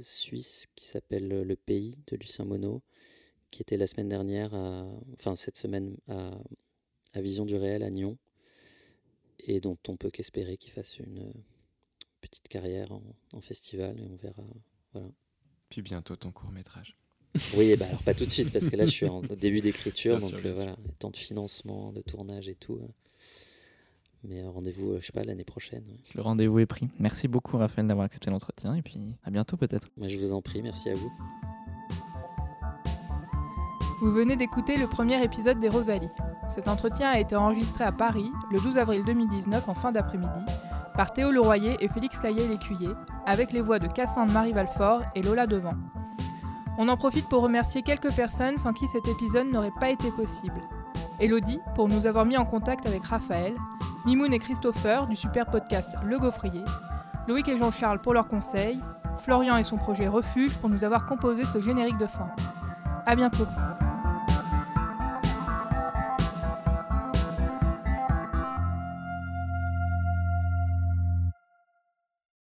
suisse qui s'appelle Le Pays de Lucien Monod qui était la semaine dernière, enfin cette semaine à, à Vision du Réel à Nyon et dont on peut qu'espérer qu'il fasse une euh, petite carrière en, festival et on verra. Voilà. Puis bientôt ton court métrage. Oui, bah alors pas tout de suite parce que là je suis en début d'écriture, donc euh, voilà, temps de financement, de tournage et tout. Euh. Mais rendez-vous, je sais pas, l'année prochaine. Le rendez-vous est pris. Merci beaucoup Raphaël d'avoir accepté l'entretien et puis à bientôt peut-être. Moi je vous en prie, merci à vous. Vous venez d'écouter le premier épisode des Rosalies. Cet entretien a été enregistré à Paris le 12 avril 2019 en fin d'après-midi par Théo Leroyer et Félix Laillé-Lécuyer, avec les voix de Cassandre Marie Valfort et Lola Devant. On en profite pour remercier quelques personnes sans qui cet épisode n'aurait pas été possible. Elodie, pour nous avoir mis en contact avec Raphaël, Mimoun et Christopher du super podcast Le Gaufrier, Loïc et Jean-Charles pour leurs conseils, Florian et son projet Refuge pour nous avoir composé ce générique de fin. A bientôt